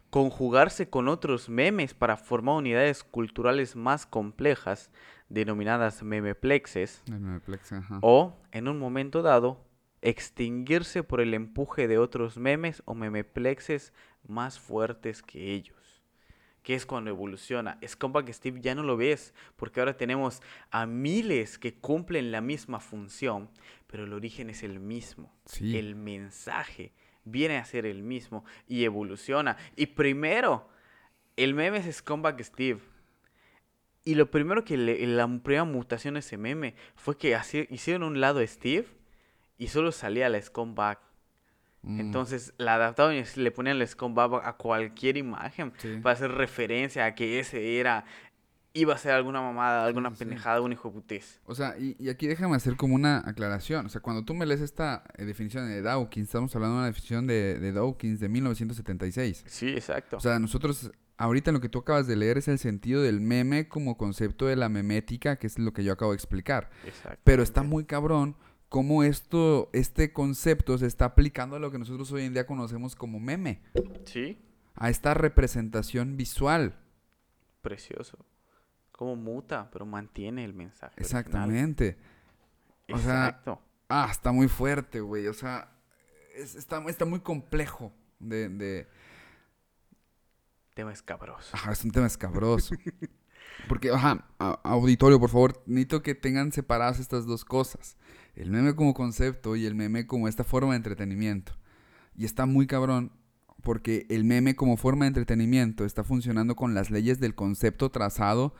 Conjugarse con otros memes para formar unidades culturales más complejas, denominadas memeplexes, El memeplex, ajá. o, en un momento dado, extinguirse por el empuje de otros memes o memeplexes más fuertes que ellos. Que es cuando evoluciona. Es que Steve ya no lo ves, porque ahora tenemos a miles que cumplen la misma función, pero el origen es el mismo. Sí. El mensaje viene a ser el mismo y evoluciona. Y primero, el meme es Scumbag Steve. Y lo primero que le- la primera mutación de ese meme fue que haci- hicieron un lado Steve y solo salía la Scumbag. Mm, Entonces la adaptaron y le ponían la Scumbag a cualquier imagen Sí. para hacer referencia a que ese era iba a ser alguna mamada, alguna pendejada, un hijo de putés. O sea, y, y aquí déjame hacer como una aclaración. O sea, cuando tú me lees esta eh, definición de Dawkins, estamos hablando de una definición de, de Dawkins de 1976. Sí, exacto. O sea, nosotros, ahorita lo que tú acabas de leer es el sentido del meme como concepto de la memética, que es lo que yo acabo de explicar. Exacto. Pero está muy cabrón cómo esto, este concepto se está aplicando a lo que nosotros hoy en día conocemos como meme, Sí, a esta representación visual. precioso. Cómo muta, pero mantiene el mensaje. Exactamente. O sea, Exacto. Ah, está muy fuerte, güey. O sea, es- está, está muy complejo de, de... Tema escabroso. Ajá, es un tema escabroso. Porque, ajá, auditorio, por favor, necesito que tengan separadas estas dos cosas. El meme como concepto y el meme como esta forma de entretenimiento. Y está muy cabrón porque el meme como forma de entretenimiento está funcionando con las leyes del concepto trazado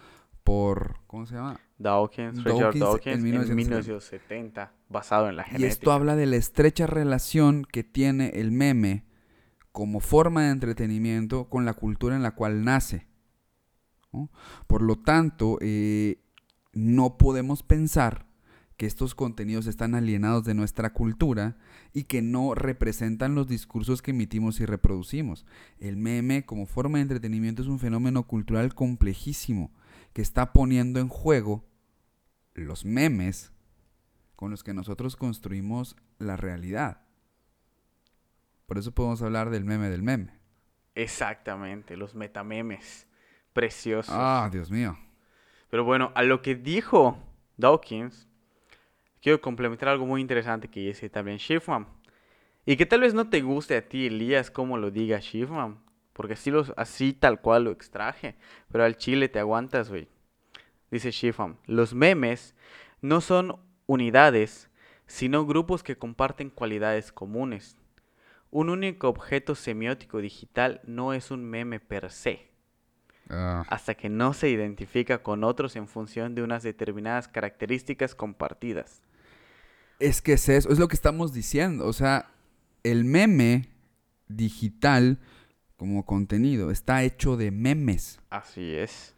por... ¿Cómo se llama? Dawkins, Richard Dawkins en Dawkins, en 1970. 1970, basado en la Y genética. esto habla de la estrecha relación que tiene el meme como forma de entretenimiento con la cultura en la cual nace. ¿no? Por lo tanto, eh, no podemos pensar que estos contenidos están alienados de nuestra cultura y que no representan los discursos que emitimos y reproducimos. El meme como forma de entretenimiento es un fenómeno cultural complejísimo que está poniendo en juego los memes con los que nosotros construimos la realidad. Por eso podemos hablar del meme del meme. Exactamente, los metamemes. Preciosos. Ah, Dios mío. Pero bueno, a lo que dijo Dawkins, quiero complementar algo muy interesante que dice también Schiffman. Y que tal vez no te guste a ti, Elías, como lo diga Schiffman. Porque así, los, así tal cual lo extraje. Pero al chile te aguantas, güey. Dice Schiffman, los memes no son unidades, sino grupos que comparten cualidades comunes. Un único objeto semiótico digital no es un meme per se Ah, hasta que no se identifica con otros en función de unas determinadas características compartidas. Es que es eso, es lo que estamos diciendo. O sea, el meme digital como contenido está hecho de memes. Así es.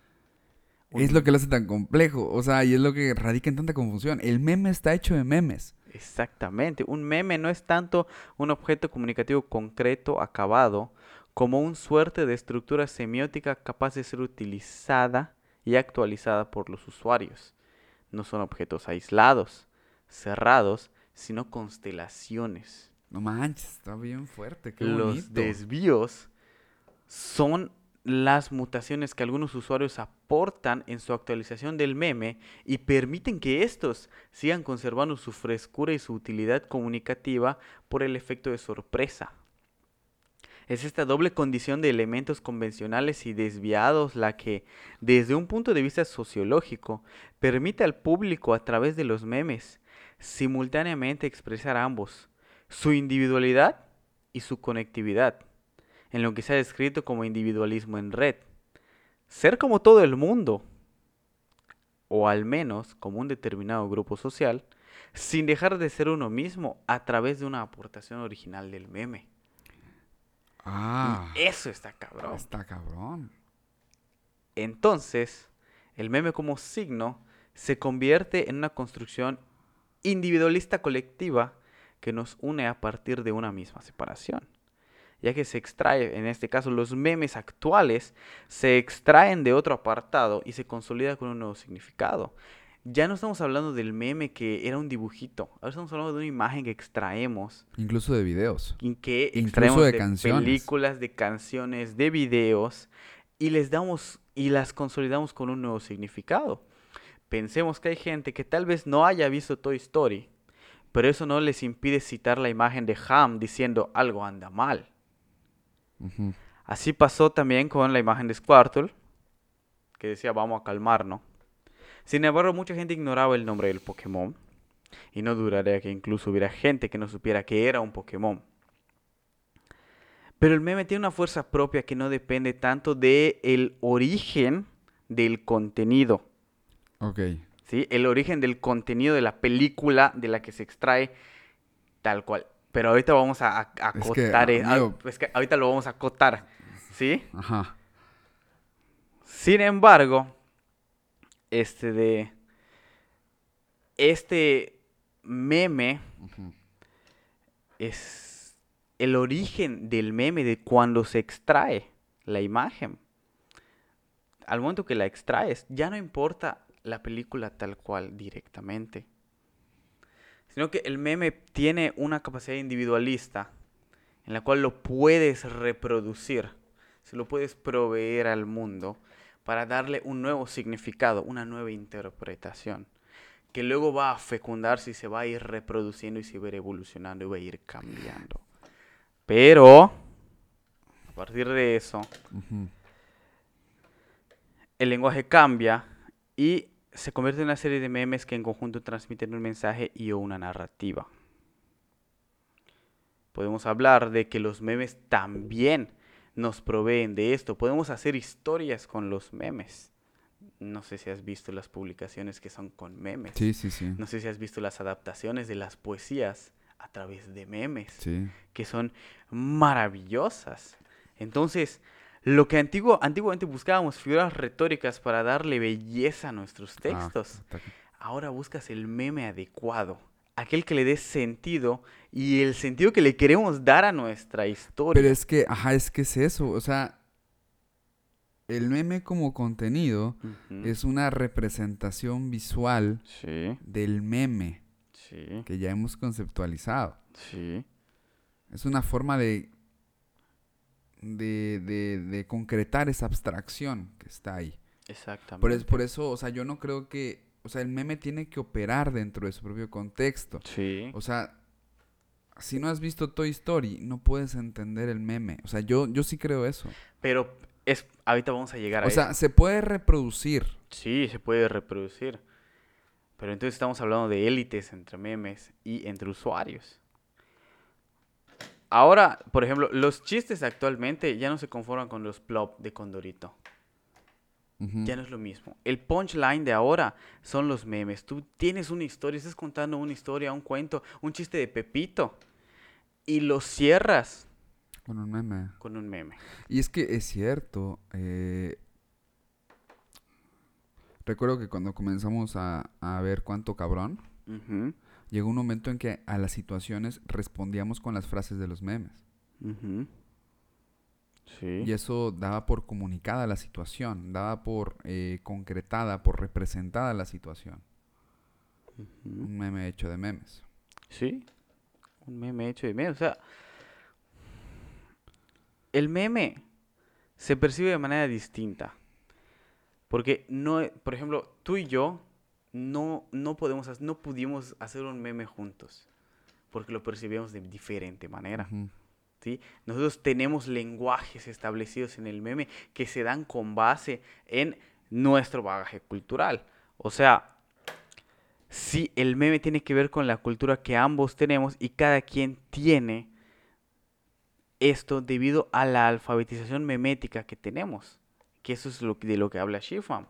Es lo que lo hace tan complejo. O sea, y es lo que radica en tanta confusión. El meme está hecho de memes. Exactamente. Un meme no es tanto un objeto comunicativo concreto, acabado, como un suerte de estructura semiótica capaz de ser utilizada y actualizada por los usuarios. No son objetos aislados, cerrados, sino constelaciones. No manches, está bien fuerte. Qué Los bonito. desvíos son las mutaciones que algunos usuarios aportan en su actualización del meme y permiten que estos sigan conservando su frescura y su utilidad comunicativa por el efecto de sorpresa. Es esta doble condición de elementos convencionales y desviados la que, desde un punto de vista sociológico, permite al público a través de los memes simultáneamente expresar ambos, su individualidad y su conectividad, en lo que se ha descrito como individualismo en red. Ser como todo el mundo, o al menos como un determinado grupo social, sin dejar de ser uno mismo a través de una aportación original del meme. Ah, Y eso está cabrón. está cabrón. Entonces, el meme como signo se convierte en una construcción individualista colectiva que nos une a partir de una misma separación. Ya que se extrae, en este caso, los memes actuales se extraen de otro apartado y se consolida con un nuevo significado. Ya no estamos hablando del meme que era un dibujito, ahora estamos hablando de una imagen que extraemos Incluso de videos. que Incluso de de, canciones. películas, de canciones, de videos y les damos y las consolidamos con un nuevo significado. Pensemos que hay gente que tal vez no haya visto Toy Story, pero eso no les impide citar la imagen de Ham diciendo algo anda mal. Así pasó también con la imagen de Squirtle, que decía vamos a calmarnos. Sin embargo, mucha gente ignoraba el nombre del Pokémon. Y no duraría que incluso hubiera gente que no supiera que era un Pokémon. Pero el meme tiene una fuerza propia que no depende tanto del el origen del contenido. Ok. ¿sí? El origen del contenido de la película de la que se extrae tal cual. Pero ahorita vamos a, a- a Es que, acotar. eh, es que ahorita lo vamos a acotar. ¿Sí? Ajá. Sin embargo, este de este meme es el origen del meme de cuando se extrae la imagen. Al momento que la extraes, ya no importa la película tal cual directamente, sino que el meme tiene una capacidad individualista en la cual lo puedes reproducir, se lo puedes proveer al mundo para darle un nuevo significado, una nueva interpretación, que luego va a fecundarse y se va a ir reproduciendo y se va a ir evolucionando y va a ir cambiando. Pero, a partir de eso, el lenguaje cambia y se convierte en una serie de memes que en conjunto transmiten un mensaje y o una narrativa. Podemos hablar de que los memes también nos proveen de esto. Podemos hacer historias con los memes. No sé si has visto las publicaciones que son con memes. Sí, sí, sí. No sé si has visto las adaptaciones de las poesías a través de memes, Sí. que son maravillosas. Entonces, lo que antiguo, antiguamente buscábamos figuras retóricas para darle belleza a nuestros Ah, textos, ahora buscas el meme adecuado, aquel que le dé sentido y el sentido que le queremos dar a nuestra historia. Pero es que, ajá, es que es eso. O sea, el meme como contenido es una representación visual Sí, del meme sí, que ya hemos conceptualizado. sí. Es una forma de, de, de, de concretar esa abstracción que está ahí. Exactamente. Por, es- por eso, o sea, yo no creo que, o sea, el meme tiene que operar dentro de su propio contexto. Sí, O sea, si no has visto Toy Story, no puedes entender el meme. O sea, yo, yo sí creo eso. pero es, ahorita vamos a llegar a O eso. sea, se puede reproducir. Sí, se puede reproducir. Pero entonces estamos hablando de élites entre memes y entre usuarios. Ahora, por ejemplo, los chistes actualmente ya no se conforman con los plop de Condorito. Ya no es lo mismo. El punchline de ahora son los memes. Tú tienes una historia, estás contando una historia, un cuento, un chiste de Pepito. Y lo cierras Con un meme. con un meme. Y es que es cierto. eh, recuerdo que cuando comenzamos a, a ver cuánto cabrón, Ujú, llegó un momento en que a las situaciones respondíamos con las frases de los memes. Sí. Y eso daba por comunicada la situación, daba por eh, concretada, por representada la situación. Un meme hecho de memes. Sí, un meme hecho de meme. O sea, el meme se percibe de manera distinta. Porque no, por ejemplo, tú y yo no, no podemos, no pudimos hacer un meme juntos. Porque lo percibimos de diferente manera. ¿sí? Nosotros tenemos lenguajes establecidos en el meme que se dan con base en nuestro bagaje cultural. O sea, sí, el meme tiene que ver con la cultura que ambos tenemos y cada quien tiene esto debido a la alfabetización memética que tenemos. Que eso es lo de lo que habla Shifam.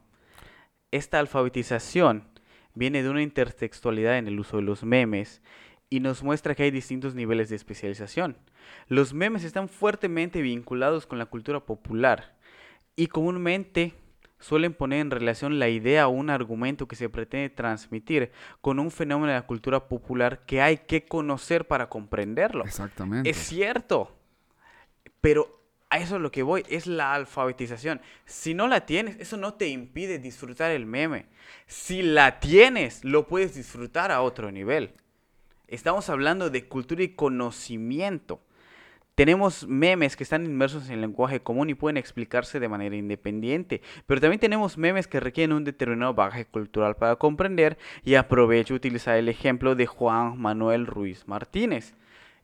Esta alfabetización viene de una intertextualidad en el uso de los memes y nos muestra que hay distintos niveles de especialización. Los memes están fuertemente vinculados con la cultura popular y comúnmente suelen poner en relación la idea o un argumento que se pretende transmitir con un fenómeno de la cultura popular que hay que conocer para comprenderlo. Exactamente. Es cierto, pero a eso es lo que voy, es la alfabetización. Si no la tienes, eso no te impide disfrutar el meme. Si la tienes, lo puedes disfrutar a otro nivel. Estamos hablando de cultura y conocimiento. Tenemos memes que están inmersos en el lenguaje común y pueden explicarse de manera independiente, pero también tenemos memes que requieren un determinado bagaje cultural para comprender y aprovecho utilizar el ejemplo de Juan Manuel Ruiz Martínez.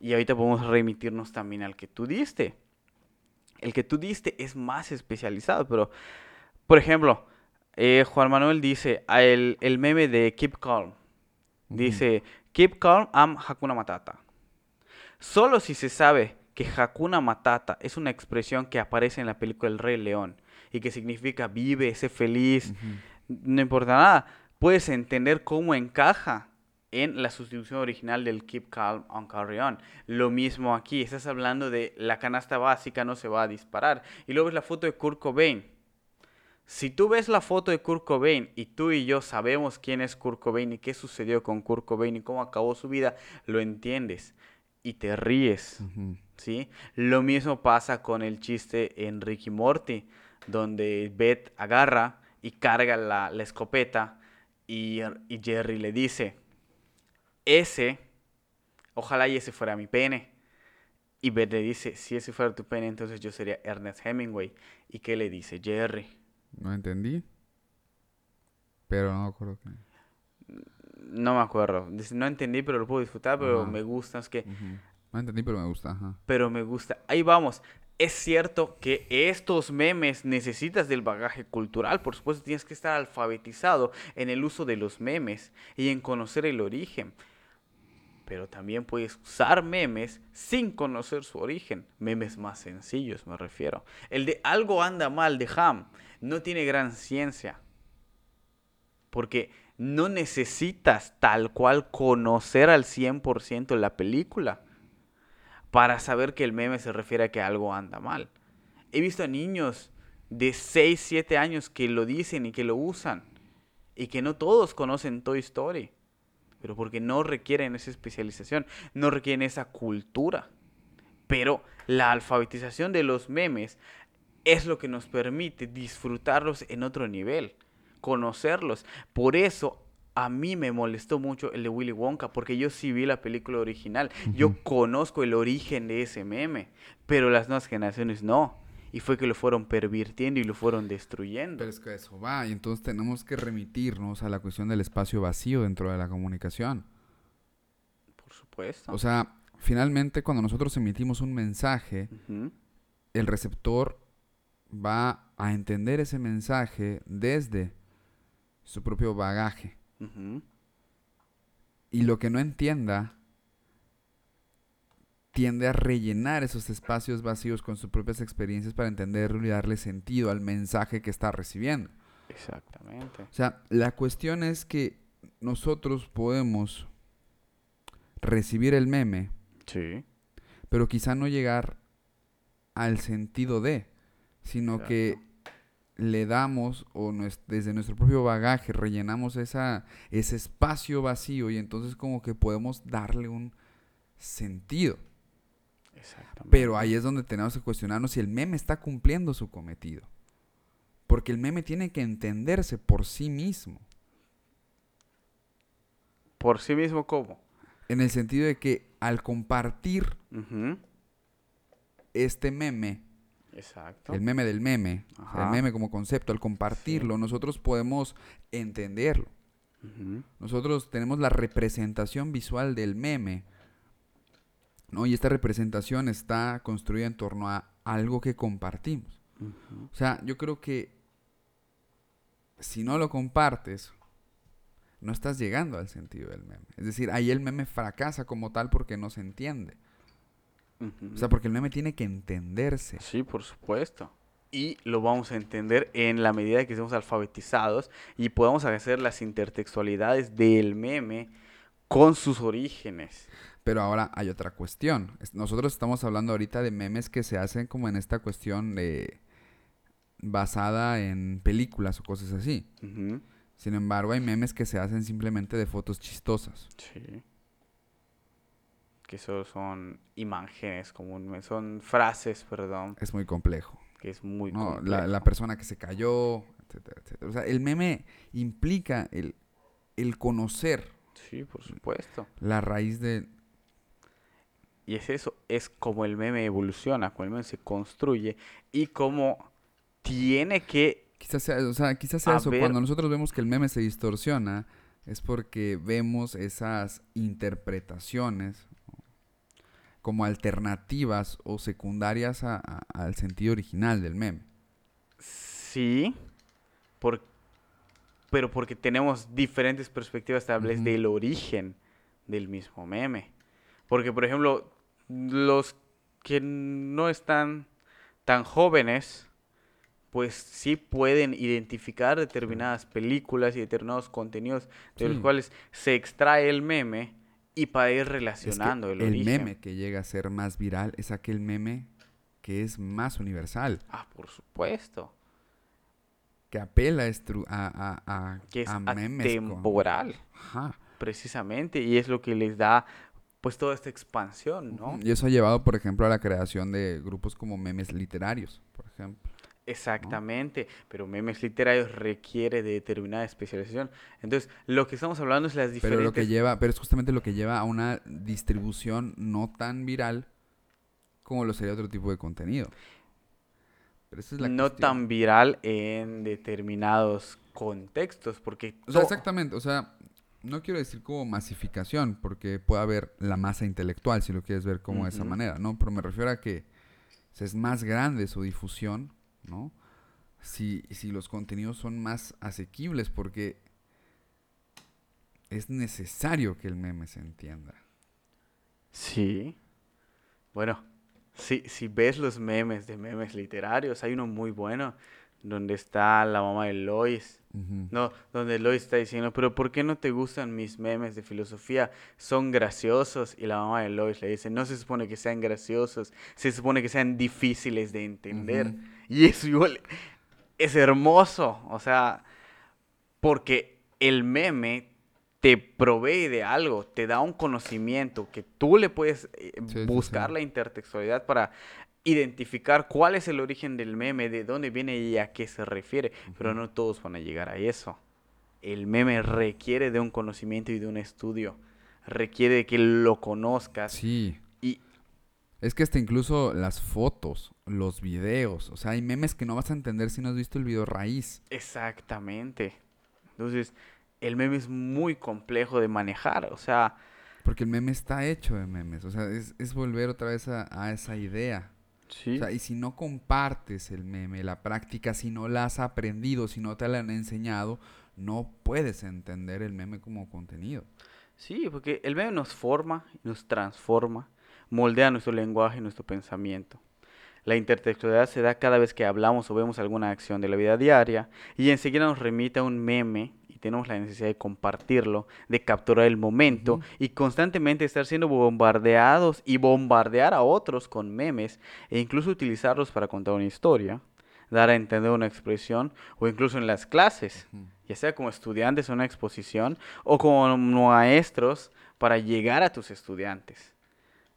Y ahorita podemos remitirnos también al que tú diste. El que tú diste es más especializado, pero, por ejemplo, eh, Juan Manuel dice, el, el meme de Keep Calm, dice, Keep Calm, I'm Hakuna Matata. Solo si se sabe que Hakuna Matata es una expresión que aparece en la película El Rey León y que significa vive, sé feliz, no importa nada, puedes entender cómo encaja en la sustitución original del Keep Calm on Carry On. Lo mismo aquí, estás hablando de la canasta básica no se va a disparar. Y luego ves la foto de Kurt Cobain. Si tú ves la foto de Kurt Cobain y tú y yo sabemos quién es Kurt Cobain y qué sucedió con Kurt Cobain y cómo acabó su vida, lo entiendes y te ríes, ¿sí? Lo mismo pasa con el chiste en Ricky Morty, donde Beth agarra y carga la, escopeta y, y Jerry le dice, ese, ojalá y ese fuera mi pene. Y Beth le dice, si ese fuera tu pene, entonces yo sería Ernest Hemingway. ¿Y qué le dice Jerry? No entendí. Pero no me acuerdo No me acuerdo. no entendí, pero lo puedo disfrutar, pero me gusta. Es que... No entendí, pero me gusta. Pero me gusta. Ahí vamos. Es cierto que estos memes necesitas del bagaje cultural. Por supuesto, tienes que estar alfabetizado en el uso de los memes y en conocer el origen. Pero también puedes usar memes sin conocer su origen. Memes más sencillos, me refiero. El de algo anda mal de Ham no tiene gran ciencia. Porque no necesitas tal cual conocer al 100% la película para saber que el meme se refiere a que algo anda mal. He visto a niños de 6, 7 años que lo dicen y que lo usan. Y que no todos conocen Toy Story. Pero porque no requieren esa especialización, no requieren esa cultura. Pero la alfabetización de los memes es lo que nos permite disfrutarlos en otro nivel, conocerlos. Por eso a mí me molestó mucho el de Willy Wonka, porque yo sí vi la película original. Yo conozco el origen de ese meme, pero las nuevas generaciones no. Y fue que lo fueron pervirtiendo y lo fueron destruyendo. Pero es que eso va, y entonces tenemos que remitirnos a la cuestión del espacio vacío dentro de la comunicación. Por supuesto. O sea, finalmente cuando nosotros emitimos un mensaje, el receptor va a entender ese mensaje desde su propio bagaje. Y lo que no entienda tiende a rellenar esos espacios vacíos con sus propias experiencias para entenderlo y darle sentido al mensaje que está recibiendo. Exactamente. O sea, la cuestión es que nosotros podemos recibir el meme, sí. pero quizá no llegar al sentido de sino que le damos o desde nuestro propio bagaje rellenamos esa, ese espacio vacío y entonces como que podemos darle un sentido. Pero ahí es donde tenemos que cuestionarnos si el meme está cumpliendo su cometido. Porque el meme tiene que entenderse por sí mismo. ¿Por sí mismo cómo? En el sentido de que al compartir este meme, Exacto. El meme del meme. el meme como concepto, al compartirlo, nosotros podemos entenderlo. Nosotros tenemos la representación visual del meme. ¿No? Y esta representación está construida en torno a algo que compartimos. O sea, yo creo que si no lo compartes, no estás llegando al sentido del meme. Es decir, ahí el meme fracasa como tal porque no se entiende. O sea, porque el meme tiene que entenderse. Sí, por supuesto. Y lo vamos a entender en la medida que estemos alfabetizados y podamos hacer las intertextualidades del meme con sus orígenes. Pero ahora hay otra cuestión. Nosotros estamos hablando ahorita de memes que se hacen como en esta cuestión de basada en películas o cosas así. Sin embargo, hay memes que se hacen simplemente de fotos chistosas. Sí que eso son imágenes comúnmente, son frases, perdón. Es muy complejo. Que es muy complejo. La, la, persona que se cayó, etcétera, etcétera. O sea, el meme implica el, el conocer. Sí, por supuesto. La raíz de... Y es eso, es como el meme evoluciona, como el meme se construye y como tiene que... Quizás sea, o sea, quizás sea eso, cuando nosotros vemos que el meme se distorsiona, es porque vemos esas interpretaciones como alternativas o secundarias al sentido original del meme. Sí, pero porque tenemos diferentes perspectivas tal vez del origen del mismo meme. Porque, por ejemplo, los que no están tan jóvenes, pues sí pueden identificar determinadas películas y determinados contenidos de los cuales se extrae el meme y para ir relacionando el, el meme que llega a ser más viral es aquel meme que es más universal. Ah, por supuesto. Que apela a, estru- a, a, que es a memes atemporal, Ajá. precisamente, y es lo que les da pues toda esta expansión, ¿no? Y eso ha llevado, por ejemplo, a la creación de grupos como memes literarios, por ejemplo. Exactamente, pero memes literarios requiere de determinada especialización. Entonces, lo que estamos hablando es las Pero diferentes... lo que lleva, pero es justamente lo que lleva a una distribución no tan viral como lo sería otro tipo de contenido. Pero esa es la no cuestión. tan viral en determinados contextos, porque O sea, exactamente, o sea, no quiero decir como masificación, porque puede haber la masa intelectual, si lo quieres ver como de esa manera, ¿no? Pero me refiero a que o sea, es más grande su difusión, ¿no? Si, si los contenidos son más asequibles, porque es necesario que el meme se entienda. Sí. Bueno, si, si ves los memes de memes literarios, hay uno muy bueno donde está la mamá de Lois. No, donde Lois está diciendo, pero ¿por qué no te gustan mis memes de filosofía? Son graciosos. Y la mamá de Lois le dice, no se supone que sean graciosos, se supone que sean difíciles de entender. Y eso igual es hermoso. O sea, porque el meme te provee de algo, te da un conocimiento que tú le puedes eh, Sí, buscar sí. la intertextualidad para identificar cuál es el origen del meme, de dónde viene y a qué se refiere. Pero no todos van a llegar a eso. El meme requiere de un conocimiento y de un estudio. Requiere de que lo conozcas. Sí. Y Es que hasta incluso las fotos, los videos, o sea, hay memes que no vas a entender si no has visto el video raíz. exactamente. Entonces, el meme es muy complejo de manejar. O sea, Porque el meme está hecho de memes. O sea, es, es volver otra vez a, a esa idea. sí. O sea, y si no compartes el meme, la práctica, si no la has aprendido, si no te la han enseñado, no puedes entender el meme como contenido. Sí, porque el meme nos forma, nos transforma, moldea nuestro lenguaje y nuestro pensamiento. La intertextualidad se da cada vez que hablamos o vemos alguna acción de la vida diaria y enseguida nos remite a un meme tenemos la necesidad de compartirlo, de capturar el momento y constantemente estar siendo bombardeados y bombardear a otros con memes e incluso utilizarlos para contar una historia, dar a entender una expresión o incluso en las clases ya sea como estudiantes en una exposición o como maestros para llegar a tus estudiantes.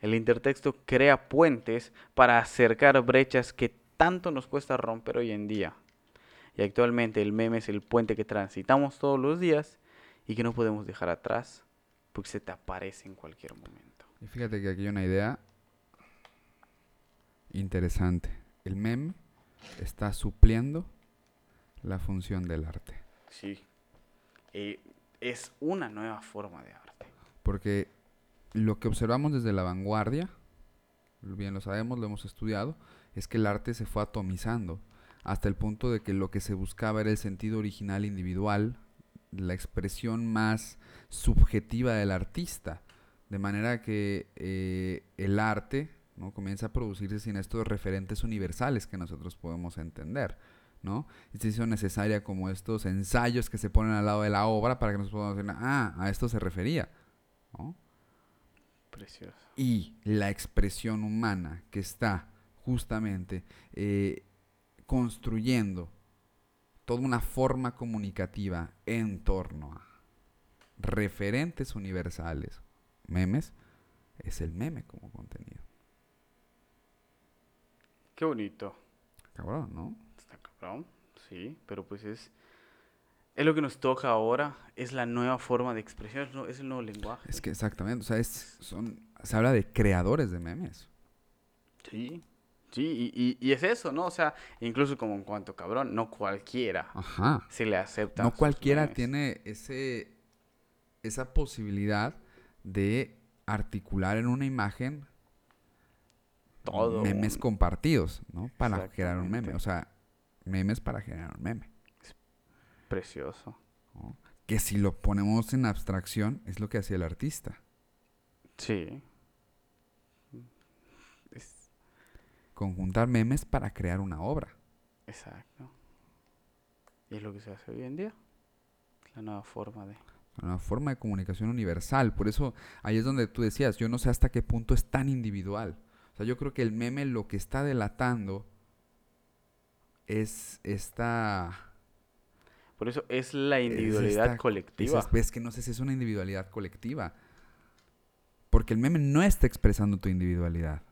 El intertexto crea puentes para acercar brechas que tanto nos cuesta romper hoy en día. Y actualmente el meme es el puente que transitamos todos los días y que no podemos dejar atrás porque se te aparece en cualquier momento. Y fíjate que aquí hay una idea interesante. El meme está supliendo la función del arte. Sí. Eh, es una nueva forma de arte. Porque lo que observamos desde la vanguardia, bien lo sabemos, lo hemos estudiado, es que el arte se fue atomizando hasta el punto de que lo que se buscaba era el sentido original individual, la expresión más subjetiva del artista. De manera que eh, el arte ¿no? comienza a producirse sin estos referentes universales que nosotros podemos entender. ¿no? Y se hizo necesaria como estos ensayos que se ponen al lado de la obra para que nos podamos decir, ah, a esto se refería. ¿no? Precioso. y la expresión humana que está justamente eh, construyendo toda una forma comunicativa en torno a referentes universales, memes, es el meme como contenido. Qué bonito. Cabrón, ¿no? Está cabrón, sí, pero pues es, es lo que nos toca ahora, es la nueva forma de expresión, es, el nuevo lenguaje. Es que exactamente, o sea, es, son, se habla de creadores de memes. Sí, sí, y, y- y es eso, ¿no? O sea, incluso como en cuanto cabrón, no cualquiera Ajá. se le acepta. No cualquiera tiene ese, esa posibilidad de articular en una imagen Todo memes un- compartidos, ¿no? Para generar un meme. O sea, memes para generar un meme. Precioso. ¿no? Que si lo ponemos en abstracción, es lo que hacía el artista. Sí. Conjuntar memes para crear una obra. exacto. Y es lo que se hace hoy en día. La nueva forma de... Una forma de comunicación universal. Por eso ahí es donde tú decías, yo no sé hasta qué punto es tan individual. O sea, yo creo que el meme lo que está delatando es esta Por eso es la individualidad esta- colectiva. Ves que no sé si es una individualidad colectiva. Porque el meme no está expresando tu individualidad.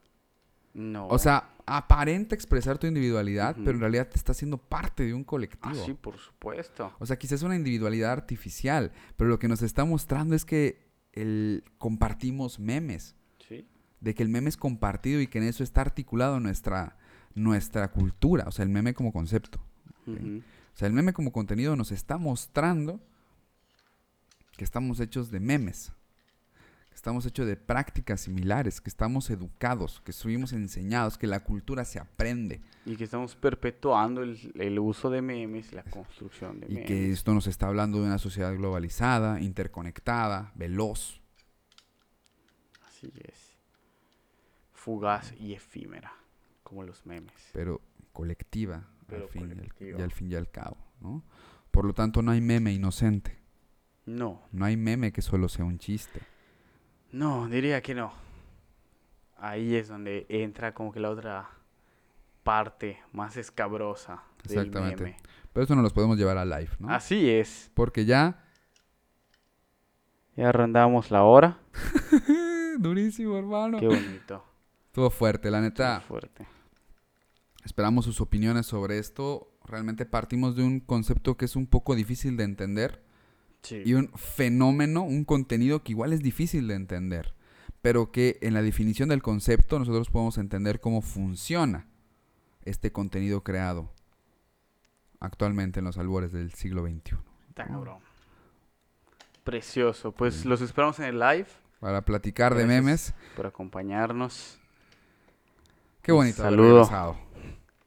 No. O sea, aparenta expresar tu individualidad, pero en realidad te está haciendo parte de un Ah, colectivo. sí, por supuesto. O sea, quizás es una individualidad artificial, pero lo que nos está mostrando es que el, compartimos memes, Sí. de que el meme es compartido y que en eso está articulado nuestra, nuestra cultura, o sea, el meme como concepto. O sea, el meme como contenido nos está mostrando que estamos hechos de memes, estamos hechos de prácticas similares, que estamos educados, que estuvimos enseñados, que la cultura se aprende Y que estamos perpetuando el, el uso de memes, la construcción de y memes. que esto nos está hablando de una sociedad globalizada, interconectada, veloz. Así es. Fugaz y efímera, como los memes. pero colectiva, Pero al fin y al- y al fin y al cabo, ¿no? Por lo tanto, no hay meme inocente, No, no hay meme que solo sea un chiste. No, diría que no. Ahí es donde entra como que la otra parte más escabrosa del Exactamente. meme. Pero esto no los podemos llevar a live, ¿no? Así es. Porque ya... Ya rondamos la hora. <laughs> Durísimo, hermano. Qué bonito. Estuvo fuerte, la neta. fuerte. Esperamos sus opiniones sobre esto. Realmente partimos de un concepto que es un poco difícil de entender Sí. y un fenómeno, un contenido que igual es difícil de entender, pero que en la definición del concepto nosotros podemos entender cómo funciona este contenido creado actualmente en los albores del siglo XXI. Está cabrón. Precioso. Pues los esperamos en el live Para platicar de Gracias. memes, por acompañarnos. qué bonito saludo. regresado.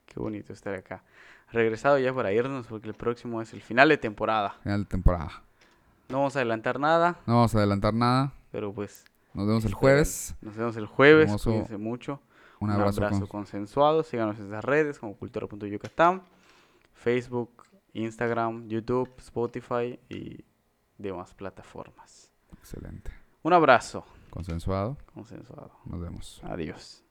Qué bonito estar acá. Regresado ya para irnos porque el próximo es el final de temporada. Final de temporada. No vamos a adelantar nada, No vamos a adelantar nada. pero pues Nos vemos el jueves. nos vemos el jueves. Cuídense mucho. Un abrazo. con- consensuado. Síganos en las redes como cultura.yucatán, Facebook, Instagram, YouTube, Spotify y demás plataformas. Excelente. Un abrazo Consensuado. consensuado. Nos vemos. Adiós.